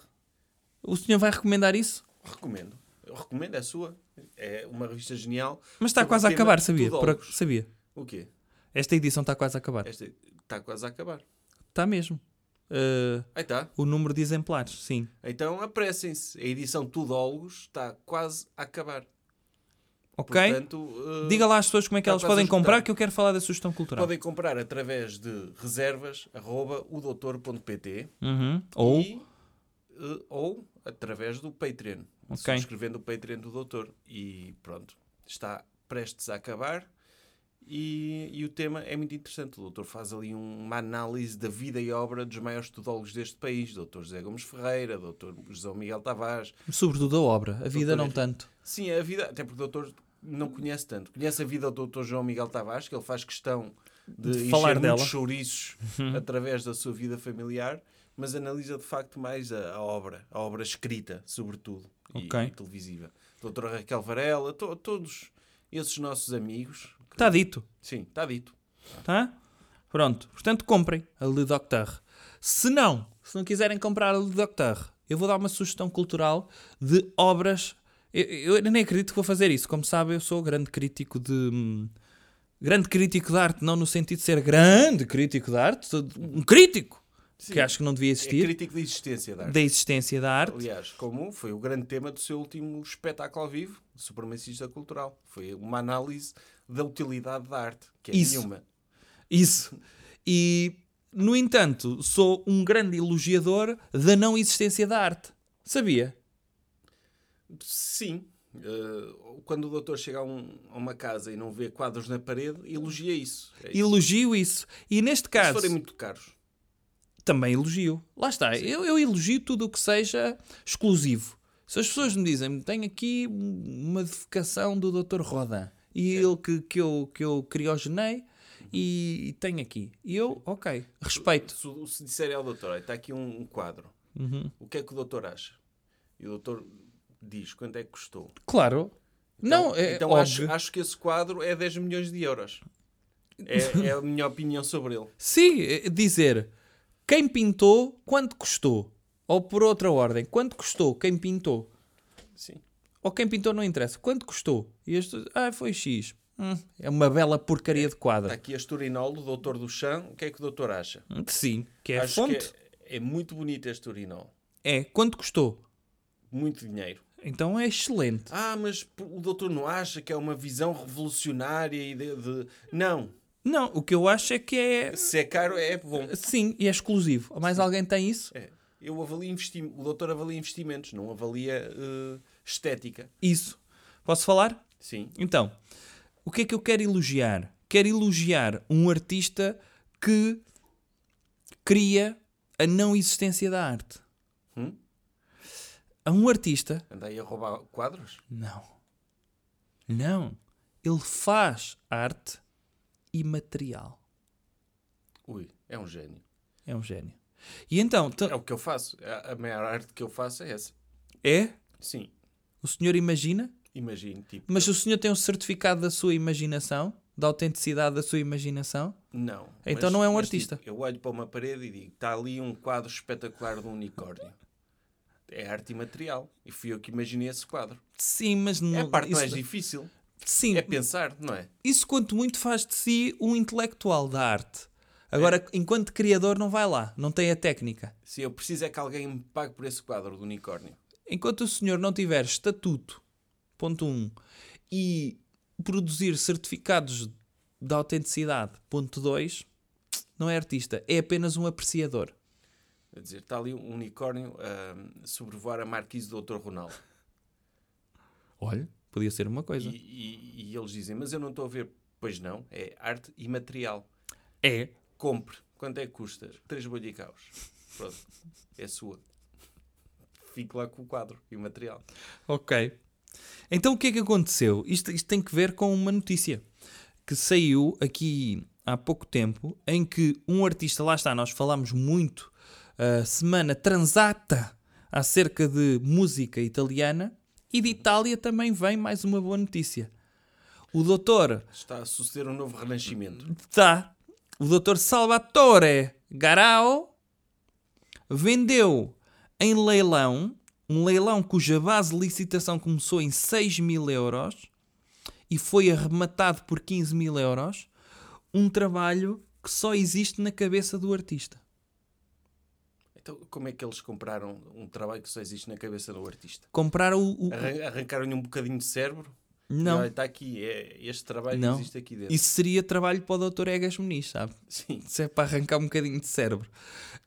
O senhor vai recomendar isso? Recomendo. Eu recomendo, é sua. É uma revista genial. Mas está quase a acabar, sabia? Por sabia? O quê? Esta edição está quase a acabar. Esta está quase a acabar. Está mesmo. Uh, Aí está. o número de exemplares, sim. Então apressem-se. A edição Tudólogos está quase a acabar. Ok? Portanto, eh, Diga lá às pessoas como é que está elas podem esgotar. comprar, que eu quero falar da sugestão cultural. podem comprar através de reservas arroba udoutor.pt Uhum. Ou, e, eh, ou através do Patreon. Ok. Subscrevendo o Patreon do doutor. E pronto. Está prestes a acabar. E, e o tema é muito interessante. O doutor faz ali um- uma análise da vida e obra dos maiores tudólogos deste país. Doutor José Gomes Ferreira, doutor José Miguel Tavares. sobretudo a obra. A vida Doutor não tanto. Sim, a vida, até porque o doutor não conhece tanto. Conhece a vida do doutor João Miguel Tavares, que ele faz questão de, De falar dela. Uhum. chouriços através da sua vida familiar, mas analisa de facto mais a, a obra, a obra escrita, sobretudo, e, Ok. e televisiva. Doutora Raquel Varela, to- todos esses nossos amigos. Está dito. Sim, está dito. Tá? Pronto. Portanto, comprem a Le Docteur. Se não, se não quiserem comprar a Le Docteur, eu vou dar uma sugestão cultural de obras Eu, eu nem acredito que vou fazer isso. Como sabe, eu sou grande crítico de. hum, Grande crítico de arte, não no sentido de ser grande crítico de arte, sou um crítico Sim. que acho que não devia É existir crítico da existência da arte. da existência da arte. Aliás, como foi o grande tema do seu último espetáculo ao vivo, Supremacista Cultural. Foi uma análise da utilidade da arte, que é Isso. nenhuma. Isso. E, no entanto, sou um grande elogiador da não existência da arte. Sabia? Sim. eh, quando o doutor chega a, um- a uma casa e não vê quadros na parede, elogia isso. É isso. Elogio isso. E neste Se caso, forem muito caros. também elogio. Lá está. Eu, eu elogio tudo o que seja exclusivo. Se as pessoas me dizem, tenho aqui uma defecação do Dr. Rodan e ele que, que, eu, que eu criogenei e, e tenho aqui. E eu, ok, respeito. Se, se disserem ao doutor, "Olha, está aqui um, um quadro, Uhum. o que é que o doutor acha? E o doutor diz quanto é que custou. Claro. não, é então óbvio. acho, acho que esse quadro é 10 milhões de euros. É, é a minha opinião sobre ele. Sim, é dizer quem pintou, quanto custou. Ou por outra ordem, quanto custou quem pintou. Sim. Ou quem pintou não interessa, quanto custou. E este, ah, foi X. Hum, é uma bela porcaria de quadro. Está aqui a o doutor do chão. O que é que o doutor acha? Sim, que é acho fonte. que é, é muito bonito este Turinol. É. quanto custou? Muito dinheiro. Então é excelente. Ah, mas o doutor não acha que é uma visão revolucionária e de... de- Não. Não, o que eu acho é que é. Se é caro, é bom. Sim, e é exclusivo. Mais alguém tem isso? É. Eu avalio investi... O doutor avalia investimentos, não avalia eh, estética. Isso. Posso falar? Sim. Então, o que é que eu quero elogiar? Quero elogiar um artista que cria a não existência da arte. Hum? A um artista, Andei a roubar quadros? não. Não. Ele faz arte imaterial. Ui, é um gênio. É um gênio. E então, É o que eu faço. A maior arte que eu faço é essa. é? Sim. O senhor imagina? Imagino, tipo... Mas o senhor tem um certificado da sua imaginação? Da autenticidade da sua imaginação? Não. Então não é um artista. tipo, eu olho para uma parede e digo, está ali um quadro espetacular de um unicórnio. É arte imaterial. E fui eu que imaginei esse quadro. Sim, mas não. É a parte isso- mais difícil. Sim, É pensar, não é? isso quanto muito faz de si um intelectual da arte. Agora, enquanto criador, não vai lá, não tem a técnica. Se eu preciso é que alguém me pague por esse quadro do unicórnio. Enquanto o senhor não tiver estatuto, ponto 1, um, e produzir certificados de autenticidade, ponto 2, não é artista, é apenas um apreciador. Quer dizer, está ali um unicórnio a sobrevoar a marquise do Dr. Ronaldo. Olha, podia ser uma E, coisa. e- e eles dizem, mas eu não estou a ver. Pois não, é arte imaterial. É. Compre. Quanto é que custa? Três bolhicaus. Pronto. É sua. Fique lá com o quadro e o material. Ok. Então o que é que aconteceu? Isto, isto tem que ver com uma notícia que saiu aqui há pouco tempo em que um artista, lá está, nós falámos muito a semana transata acerca de música italiana e de Itália também vem mais uma boa notícia. O doutor Está a suceder um novo renascimento. Tá. O Dr. Salvatore Garao vendeu em leilão, um leilão cuja base de licitação começou em 6 mil euros e foi arrematado por 15 mil euros, um trabalho que só existe na cabeça do artista. Então, como é que eles compraram um trabalho que só existe na cabeça do artista? Compraram o. o- Arran- Arrancaram-lhe um bocadinho de cérebro? Não, está aqui, é este trabalho Não. que existe aqui dentro. isso seria trabalho para o Dr. Egas Muniz, sabe? Sim. Se é para arrancar um bocadinho de cérebro.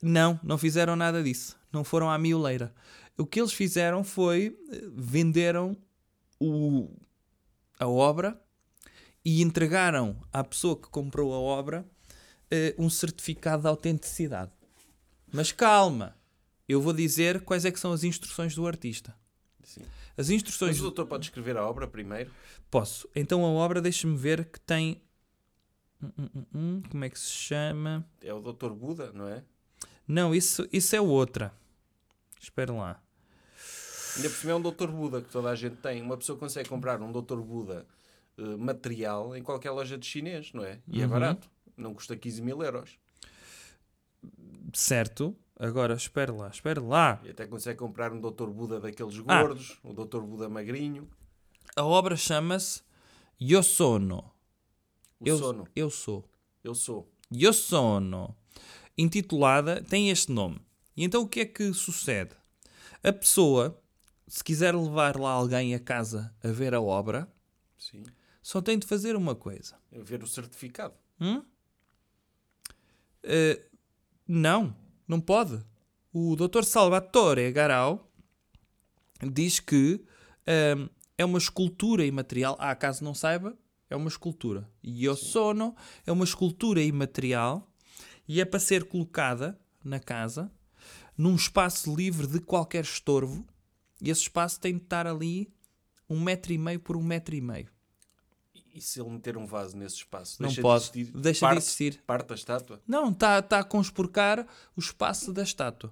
Não, não fizeram nada disso. Não foram à mioleira. O que eles fizeram foi eh, venderam o, a obra e entregaram à pessoa que comprou a obra eh, um certificado de autenticidade. Mas calma, eu vou dizer quais é que são as instruções do artista. Sim. As instruções. Mas o doutor pode escrever a obra primeiro? Posso. Então a obra, deixa-me ver que tem. Como é que se chama? É o doutor Buda, não é? Não, isso, isso é outra. Espera lá. Ainda por cima é um doutor Buda que toda a gente tem. Uma pessoa consegue comprar um doutor Buda eh, material em qualquer loja de chinês, não é? E é Uhum. barato. Não custa 15 mil euros. Certo. Agora, espera lá, espera lá. E até consegue comprar um Dr. Buda daqueles Ah. gordos, o Dr. Buda magrinho, A obra chama-se Io Sono. o Eu, sono. eu sou. Eu sou. Io Sono. Intitulada, tem este nome. E então o que é que sucede? A pessoa, se quiser levar lá alguém a casa a ver a obra, Sim. só tem de fazer uma coisa. Eu ver o certificado. Hum? Eh, não, não pode. O Dr. Salvatore Garau diz que ehm, é uma escultura imaterial. Ah, caso não saiba, é uma escultura. E o sono é uma escultura imaterial e é para ser colocada na casa num espaço livre de qualquer estorvo. E esse espaço tem de estar ali um metro e meio por um metro e meio. E- se ele meter um vaso nesse espaço? Não deixa pode. De existir, Deixa de parte, existir. Parte da estátua? Não, está tá a conspurcar o espaço da estátua.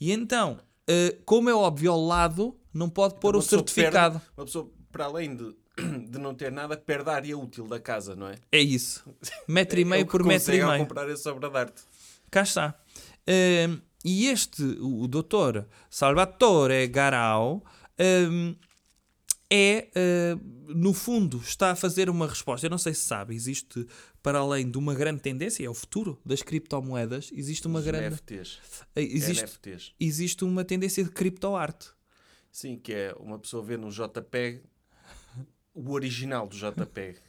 E então, eh, como é óbvio, ao lado não pode pôr Uma o certificado. perde- uma pessoa, para além de, de não ter nada, perde a área útil da casa, não é? É isso. Metro e É meio que por metro e meio. comprar essa obra de arte. Cá está. Eh, e este, o, o doutor Salvatore Garau, eh, é, eh, no fundo, está a fazer uma resposta. Eu não sei se sabe, existe, para além de uma grande tendência, é o futuro das criptomoedas, existe uma Os grande. NFTs. eh, Existe, NFTs. existe uma tendência de criptoarte. Sim, que é uma pessoa vê no JPEG o original do JPEG.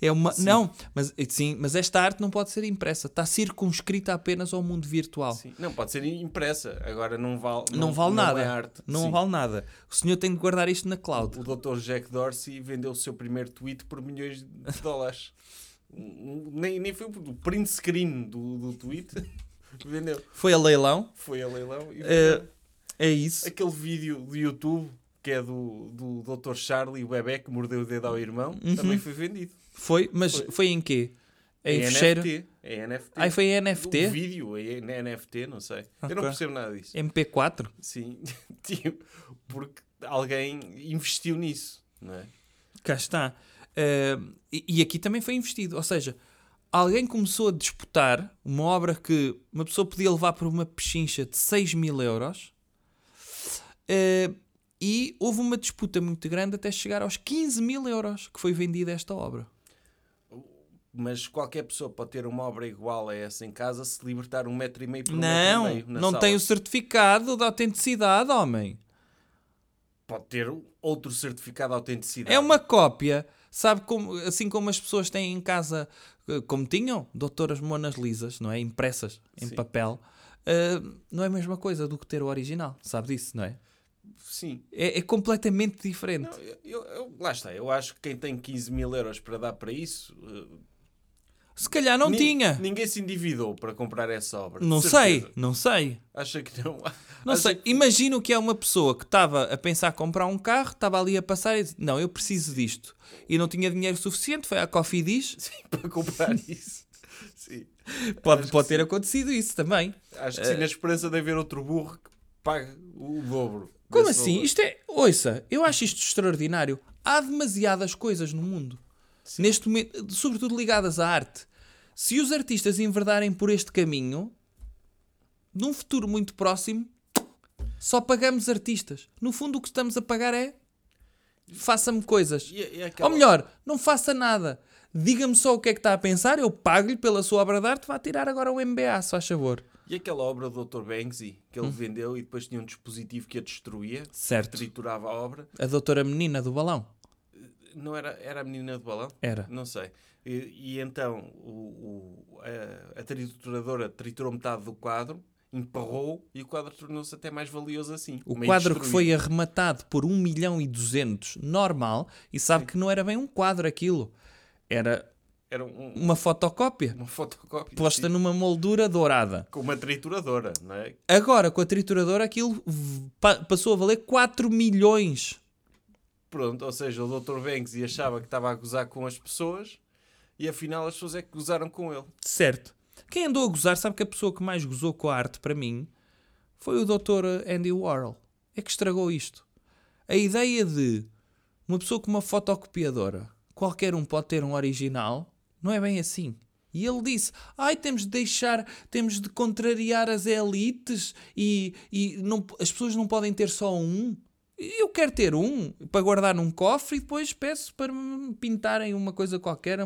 É uma... Não, mas, sim, mas esta arte não pode ser impressa. Está circunscrita apenas ao mundo virtual. Sim. Não, pode ser impressa. Agora não vale, Não, vale nada. é arte. Não Sim. vale nada. O senhor tem de guardar isto na cloud. O Dr. Jack Dorsey vendeu o seu primeiro tweet por milhões de dólares. Nem, nem foi o print screen do, do tweet. vendeu. Foi a leilão. Foi a leilão e É, vendeu. é isso. Aquele vídeo do YouTube que é do, do Dr. Charlie, o bebê que mordeu o dedo ao irmão, Uhum. também foi vendido. Foi, mas foi, Foi. em quê? Em É fecheiro? NFT. É NFT. Ai, foi em O NFT? vídeo é NFT, não sei. Eu não percebo nada disso. MP4? Sim, Tipo, porque alguém investiu nisso, não é? Cá está. Eh, e, e aqui também foi investido. Ou seja, alguém começou a disputar uma obra que uma pessoa podia levar por uma pechincha de 6 mil euros eh, e houve uma disputa muito grande até chegar aos 15 mil euros que foi vendida esta obra. Mas qualquer pessoa pode ter uma obra igual a essa em casa se libertar um metro e meio por um não, metro e meio na não sala. tem o certificado da autenticidade, homem. Pode ter outro certificado de autenticidade. É uma cópia. Sabe como, assim como as pessoas têm em casa, eh, como tinham, doutoras monas lisas, não é? Impressas em Sim. papel. eh, não é a mesma coisa do que ter o original. Sabe disso, não é? Sim. É, é completamente diferente. Não, eu, eu- lá está. Eu acho que quem tem 15 mil euros para dar para isso... eh, Se calhar não ni- tinha. Ninguém se endividou para comprar essa obra. Não sei, não sei. Acha que não? Não Acha sei. que- Imagino que é uma pessoa que estava a pensar comprar um carro, estava ali a passar e disse, não, eu preciso disto. E não tinha dinheiro suficiente, foi à Coffee Dish. Sim, para comprar isso. Sim. Pode, Acho pode ter sim. acontecido isso também. Acho que sim, na esperança de haver outro burro que pague o dobro. Como assim? valor. Isto é. Ouça, eu acho isto extraordinário. Há demasiadas coisas no mundo. Neste momento, sobretudo ligadas à arte. Se os artistas enverdarem por este caminho, num futuro muito próximo, só pagamos artistas. No fundo, o que estamos a pagar é. Faça-me coisas. E, e aquela- Ou melhor, não faça nada. Diga-me só o que é que está a pensar, eu pago-lhe pela sua obra de arte, vá tirar agora o MBA, se faz favor. E aquela obra do Dr. Banksy que Hum. ele vendeu e depois tinha um dispositivo que a destruía, Certo. triturava a obra. A doutora menina do balão. Não era, era a menina do balão? Era. Não sei. E, e então o, o- a, a trituradora triturou metade do quadro, emparrou e o quadro tornou-se até mais valioso assim. O quadro que destruído. foi arrematado por 1 milhão e 200, normal, e sabe que não era bem um quadro aquilo. Era Era um- uma fotocópia uma fotocópia posta sim, numa moldura dourada. com uma trituradora, não é? Agora, com a trituradora, aquilo pa- passou a valer 4 milhões. Pronto, ou seja, o Dr. Banksy achava que estava a gozar com as pessoas e afinal as pessoas é que gozaram com ele. Certo. Quem andou a gozar, sabe que a pessoa que mais gozou com a arte, para mim, foi o Dr. Andy Warhol. É que estragou isto. A ideia de uma pessoa com uma fotocopiadora, qualquer um pode ter um original, não é bem assim. E ele disse: Ai, temos de deixar, temos de contrariar as elites e, e não, as pessoas não podem ter só um. Eu quero ter um para guardar num cofre e depois peço para me pintarem uma coisa qualquer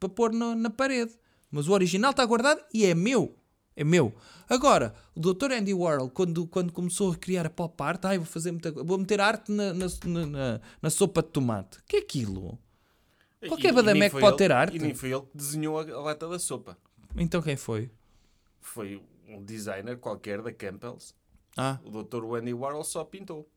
para pôr na, na parede. Mas o original está guardado e é meu. É meu. Agora, o Dr. Andy Warhol, quando, quando começou a criar a pop art, ai, vou fazer muita vou meter arte na, na, na- na- sopa de tomate. Que é aquilo? Qualquer badameco foi pode ele- ter arte. E nem foi ele que desenhou a, lata da sopa. Então quem foi? Foi um designer qualquer da Campbell's. Ah, O Dr. Wendy Warhol só pintou.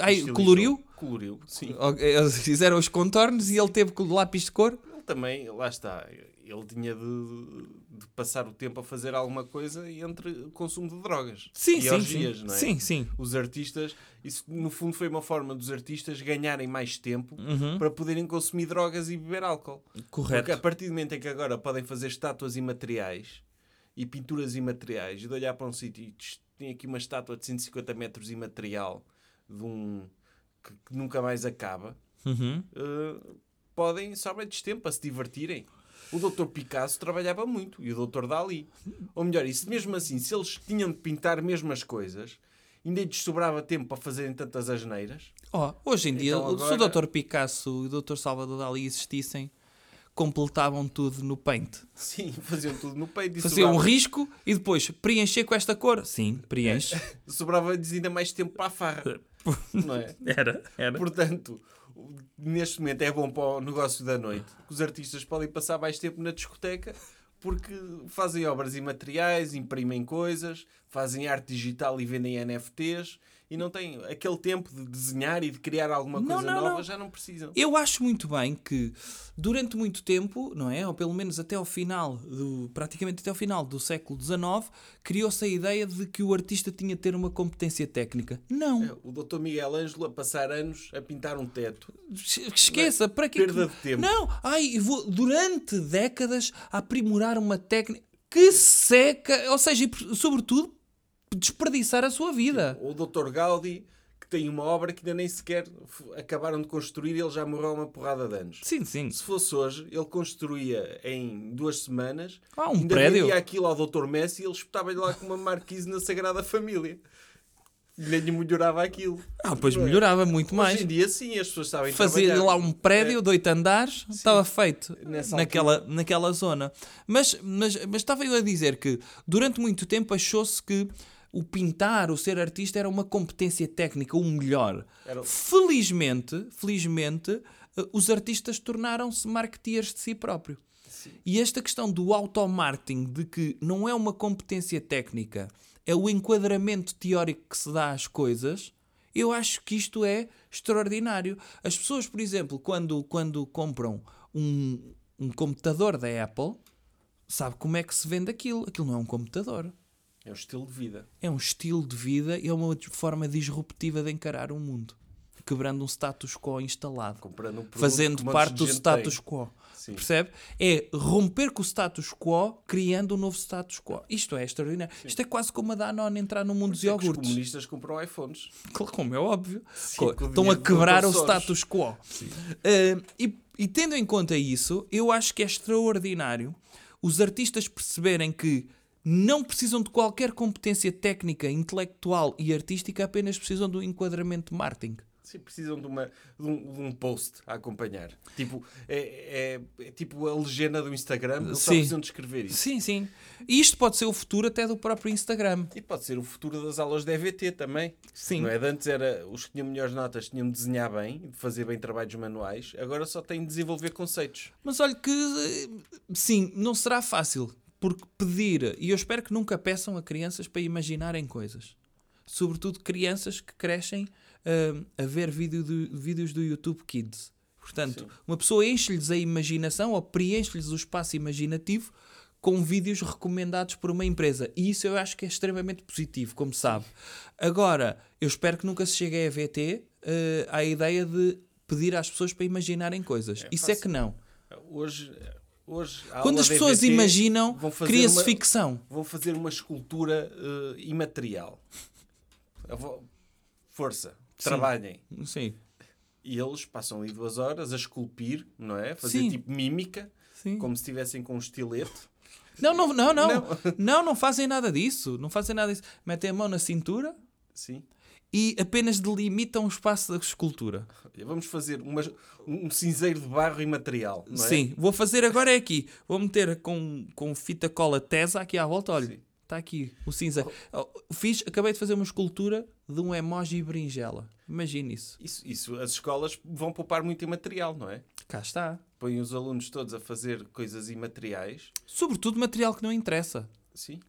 ai, Estilizou. coloriu? Coloriu, sim. Eles fizeram os contornos e ele teve lápis de cor? Ele também, lá está, ele tinha de, de passar o tempo a fazer alguma coisa entre o consumo de drogas. Sim, e sim, orgias, sim. não é? Sim, sim. Os artistas, isso no fundo foi uma forma dos artistas ganharem mais tempo Uhum. para poderem consumir drogas e beber álcool. Correto. Porque a partir do momento em que agora podem fazer estátuas imateriais e pinturas imateriais e de olhar para um sítio e tem aqui uma estátua de 150 metros imaterial de um que, que nunca mais acaba, Uhum. eh, podem sobrar-lhes tempo para se divertirem. O Dr. Picasso trabalhava muito e o Dr. Dali. Ou melhor, e se mesmo assim, se eles tinham de pintar mesmo as coisas, ainda lhes sobrava tempo para fazerem tantas asneiras. Ó, hoje em dia, Então se agora- o Dr. Picasso e o Dr. Salvador Dali existissem, completavam tudo no paint. Sim, faziam tudo no e Faziam um sobrava- risco e depois preencher com esta cor. Sim, preenche. sobrava-lhes ainda mais tempo para a farra. não é? Era, era. Portanto, neste momento é bom para o negócio da noite. Os artistas podem passar mais tempo na discoteca porque fazem obras imateriais, imprimem coisas, fazem arte digital e vendem NFTs e não têm aquele tempo de desenhar e de criar alguma coisa não, nova, não. já não precisam. Eu acho muito bem que durante muito tempo, não é? Ou pelo menos até ao final, do, praticamente até ao final do século XIX, criou-se a ideia de que o artista tinha de ter uma competência técnica. Não. O Dr. Miguel Ângelo a passar anos a pintar um teto. Esqueça, para que Perda de tempo. Não, ai, vou durante décadas a aprimorar uma técnica que seca, ou seja, sobretudo desperdiçar a sua vida. Ou o Dr. Gaudi, que tem uma obra que ainda nem sequer acabaram de construir e ele já morreu uma porrada de anos. Sim, sim. Se fosse hoje, ele construía em duas semanas, Ah, um ainda prédio. vendia aquilo ao Dr. Messi e ele espetava-lhe lá com uma marquise na Sagrada Família. Nem lhe melhorava aquilo. Ah, pois Não é? melhorava muito mais. Hoje em dia, sim, as pessoas sabem Fazia lá um prédio de oito andares, estava feito Nessa naquela, naquela zona. Mas, mas, mas estava eu a dizer que durante muito tempo achou-se que o pintar, o ser artista era uma competência técnica, o melhor. Era- Felizmente, felizmente, eh, os artistas tornaram-se marketeers de si próprio. E esta questão do automarketing, de que não é uma competência técnica, é o enquadramento teórico que se dá às coisas, eu acho que isto é extraordinário. As pessoas, por exemplo, quando, quando compram um, um computador da Apple, sabe como é que se vende aquilo? Aquilo não é um computador. É um estilo de vida. É um estilo de vida e é uma forma disruptiva de encarar o mundo. Quebrando um status quo instalado. Comprando um Fazendo parte do status tem. quo. Sim. Percebe? É romper com o status quo, criando um novo status quo. Isto é extraordinário. Isto é quase como a Danone entrar no mundo dos É que os iogurtes. comunistas compram iPhones. Como é óbvio. Sim, Estão a quebrar o status quo. Eh, e, e tendo em conta isso, eu acho que é extraordinário os artistas perceberem que não precisam de qualquer competência técnica, intelectual e artística, apenas precisam do enquadramento de marketing. Sim, precisam de, uma, de, um, de um post a acompanhar. Tipo, é, é- é tipo a legenda do Instagram, eles só precisam de escrever isso. Sim, sim. E isto pode ser o futuro até do próprio Instagram. E pode ser o futuro das aulas de EVT também. Sim. Não é? De antes era os que tinham melhores notas tinham de desenhar bem, de fazer bem trabalhos manuais, agora só têm de desenvolver conceitos. Mas olha que, eh, sim, não será fácil. Porque pedir, e eu espero que nunca peçam a crianças para imaginarem coisas. Sobretudo crianças que crescem ah, a ver vídeo do- vídeos do YouTube Kids. Portanto, uma pessoa enche-lhes a imaginação ou preenche-lhes o espaço imaginativo com vídeos recomendados por uma empresa. E isso eu acho que é extremamente positivo, como sabe. Agora, eu espero que nunca se chegue a EVT eh, à ideia de pedir às pessoas para imaginarem coisas. isso é que não. Hoje, hoje Quando as pessoas imaginam, cria-se ficção. Vão fazer uma escultura eh, imaterial. Vou- Força, trabalhem. Sim. E eles passam ali duas horas a esculpir, não é? Fazer Sim. tipo mímica Sim. como se estivessem com um estilete. Não, não, não, não, Não. não. Não, fazem nada disso. Não fazem nada disso. Metem a mão na cintura Sim. E apenas delimitam o espaço da escultura. Vamos fazer um cinzeiro de barro e material. É? Sim, vou fazer agora é aqui. Vou meter com, com fita cola Tesa aqui à volta. Olha, Sim. está aqui o cinza. Oh, Fiz, acabei de fazer uma escultura de um emoji berinjela. Imagine isso. Isso, isso, as escolas vão poupar muito em material, não é? Cá está. Põem os alunos todos a fazer coisas imateriais. Sobretudo material que não interessa. Sim.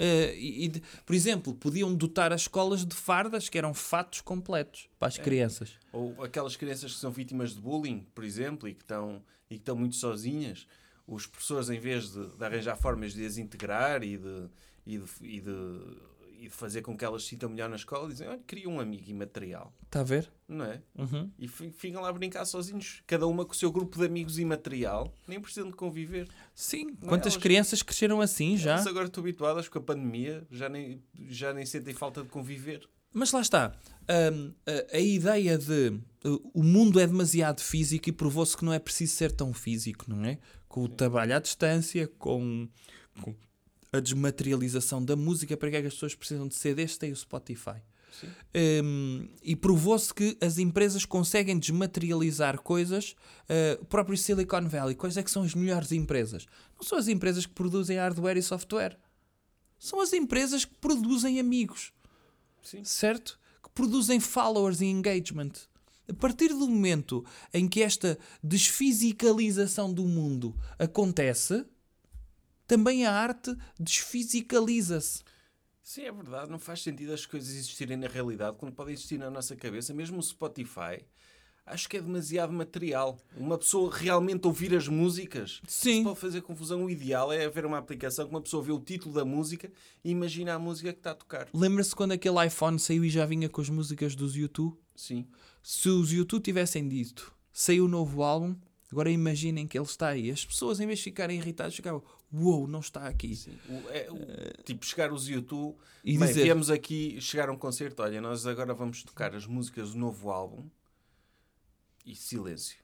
Eh, e, e por exemplo, podiam dotar as escolas de fardas que eram fatos completos para as crianças. Ou aquelas crianças que são vítimas de bullying, por exemplo, e que estão, e que estão muito sozinhas, os professores, em vez de, de arranjar formas de as integrar e de, e, de, e, de, e de fazer com que elas se sintam melhor na escola, dizem: olha, cria um amigo imaterial, Está a ver? não é? Uhum. E fi- ficam lá a brincar sozinhos, cada uma com o seu grupo de amigos imaterial, nem precisam de conviver. Sim, Não é? quantas Elas- crianças cresceram assim já? Elas agora estão habituadas com a pandemia, já nem, já nem sentem falta de conviver. Mas lá está. Hum, a, a ideia de uh, o mundo é demasiado físico e provou-se que não é preciso ser tão físico, não é? Com o trabalho à distância, com, com a desmaterialização da música, para que é que as pessoas precisam de CDs? Tem o Spotify. Hum, e provou-se que as empresas conseguem desmaterializar coisas. uh, o próprio Silicon Valley, quais é que são as melhores empresas? Não são as empresas que produzem hardware e software. São as empresas que produzem amigos Sim. certo? Que produzem followers e engagement. A partir do momento em que esta desfisicalização do mundo acontece, também a arte desfisicaliza-se. Sim, é verdade. Não faz sentido as coisas existirem na realidade quando podem existir na nossa cabeça. Mesmo o Spotify, acho que é demasiado material. Uma pessoa realmente ouvir as músicas Sim. pode fazer confusão. O ideal é haver uma aplicação que uma pessoa vê o título da música e imagina a música que está a tocar. Lembra-se quando aquele iPhone saiu e já vinha com as músicas dos YouTube? Sim. Se os YouTube tivessem dito saiu o novo álbum, agora imaginem que ele está aí. As pessoas, em vez de ficarem irritadas, ficavam uou, não está aqui. O- é, o- tipo, chegar os YouTube E Bem, dizer, viemos aqui chegar a um concerto. Olha, nós agora vamos tocar as músicas do novo álbum e silêncio.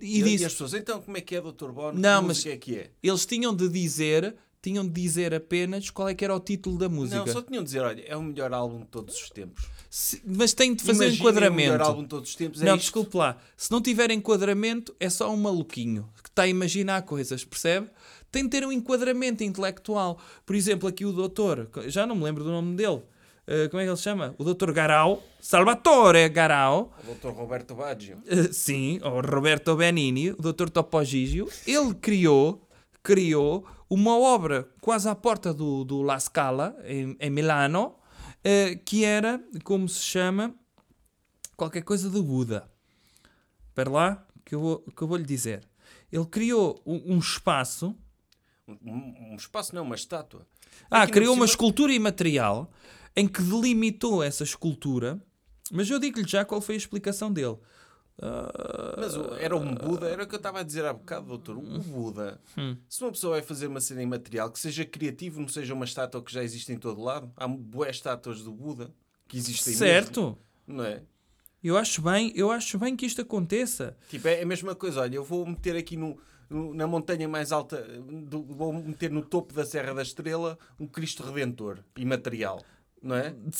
e E, disse, e as pessoas, então como é que é, Dr. Bono? Não, mas- é que é? eles tinham de dizer, tinham de dizer apenas qual é que era o título da música. Não, só tinham de dizer, olha, é o melhor álbum de todos os tempos. Se- mas tem de fazer Imaginem o melhor enquadramento. álbum de todos os tempos. É não, isto. desculpe lá. Se não tiver enquadramento, é só um maluquinho que está a imaginar coisas, percebe? Tem de ter um enquadramento intelectual. Por exemplo, aqui o doutor, já não me lembro do nome dele. eh, como é que ele se chama? O doutor Garau, Salvatore Garau, O Dr. Roberto Baggio. eh, sim, o Roberto Benini, o doutor Topo Gigio, ele criou, criou uma obra quase à porta do, do La Scala, em, em Milano, eh, que era, como se chama, qualquer coisa de Buda. Espera lá, que eu vou, que eu vou lhe dizer. Ele criou um, um espaço. Um, um espaço não, uma estátua. Ah, Aqui criou uma cima- escultura imaterial em que delimitou essa escultura. Mas eu digo-lhe já qual foi a explicação dele. Mas o- era um Buda, era o que eu estava a dizer há bocado, doutor. Um Buda. Hum. Se uma pessoa vai fazer uma cena imaterial, que seja criativo, não seja uma estátua que já existe em todo lado. Há boas estátuas do Buda que existem mesmo, certo. não é? Eu acho bem, eu acho bem que isto aconteça. Tipo, é a mesma coisa. Olha, eu vou meter aqui no, no- na montanha mais alta, do- vou meter no topo da Serra da Estrela um Cristo Redentor imaterial, não é?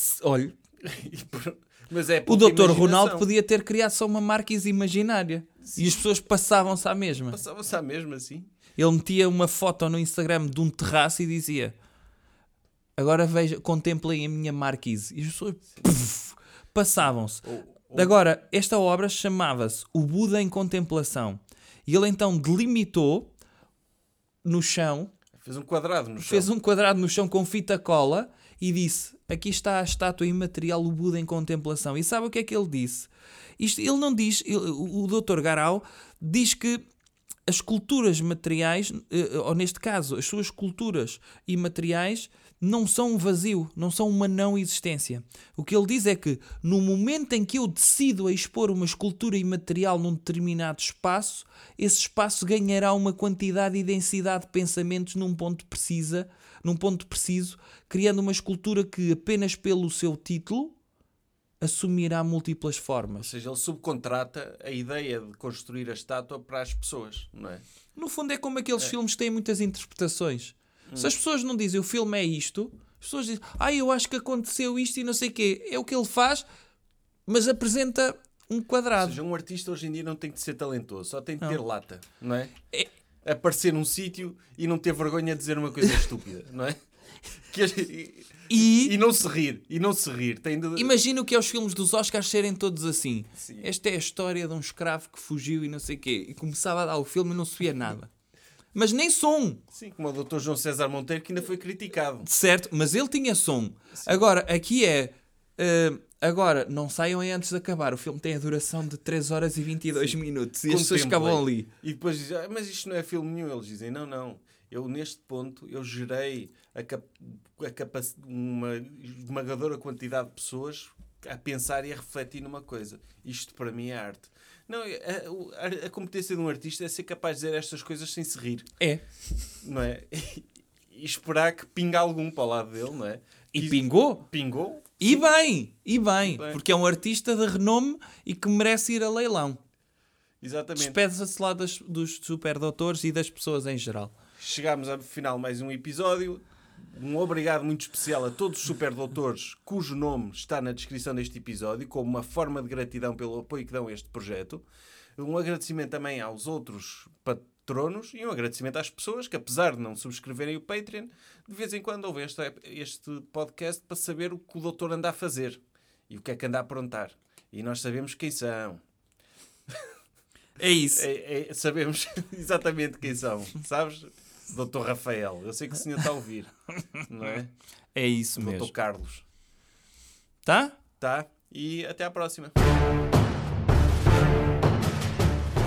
E por- Mas é o doutor. Ronaldo podia ter criado só uma marquise imaginária. E as pessoas passavam-se à mesma. Passava-se à mesma assim. Ele metia uma foto no Instagram de um terraço e dizia: Agora veja, contemplem a minha marquise. E as pessoas passavam-se. Agora, esta obra chamava-se O Buda em Contemplação. E ele então delimitou no chão, Fez um quadrado no chão. fez um quadrado no chão com fita cola e disse: Aqui está a estátua imaterial, o Buda em Contemplação. E sabe o que é que ele disse? Isto, ele não diz, ele- o, Dr. Garau diz que as culturas materiais, eh, ou neste caso, as suas culturas imateriais, não são um vazio, não são uma não existência. O que ele diz é que no momento em que eu decido a expor uma escultura imaterial num determinado espaço, esse espaço ganhará uma quantidade e densidade de pensamentos num ponto precisa, num ponto preciso, criando uma escultura que apenas pelo seu título assumirá múltiplas Ou formas. seja, ele subcontrata a ideia de construir a estátua para as pessoas, não é? No fundo, é como aqueles filmes que têm muitas interpretações. Se as pessoas não dizem o filme é isto, as pessoas dizem, ah, eu acho que aconteceu isto e não sei o quê. É o que ele faz, mas apresenta um Ou quadrado. seja, um artista hoje em dia não tem que ser talentoso, só tem que ter lata, não é? É- Aparecer num sítio e não ter vergonha de dizer uma coisa estúpida, não é? Que e, E- não se rir, e não se rir. Tem de... Imagina o que é os filmes dos Oscars serem todos assim. Sim. Esta é a história de um escravo que fugiu e não sei o quê. E começava a dar o filme e não se via nada. Mas nem som. Sim, como o Dr. João César Monteiro, que ainda foi criticado. Certo, mas ele tinha som. Agora, aqui é. eh, agora, não saiam aí antes de acabar. O filme tem a duração de 3 horas e 22 minutos. E as pessoas acabam ali. E depois dizem, ah, mas isto não é filme nenhum. Eles dizem, não, não. Eu, neste ponto, eu gerei a, cap a capac uma esmagadora quantidade de pessoas a pensar e a refletir numa coisa. Isto, para mim, é arte. Não, a, o- a- a competência de um artista é ser capaz de dizer estas coisas sem se rir, É. não é? E esperar que pingue algum para o lado dele, não é? E pingou. Pingou? E bem, e bem, Bem. Porque é um artista de renome e que merece ir a leilão. Exatamente. Despede-se lá das, dos superdoutores e das pessoas em geral. Chegámos ao final mais um episódio. Um obrigado muito especial a todos os superdoutores cujo nome está na descrição deste episódio, como uma forma de gratidão pelo apoio que dão a este projeto. Um agradecimento também aos outros patronos e um agradecimento às pessoas que, apesar de não subscreverem o Patreon, de vez em quando ouvem este, este podcast para saber o que o doutor anda a fazer e o que é que anda a aprontar. E nós sabemos quem são. É isso. É- é- sabemos exatamente quem são, sabes? Doutor Rafael, eu sei que o senhor está a ouvir, não é? É isso Doutor mesmo. Carlos, Tá? tá? E até à próxima.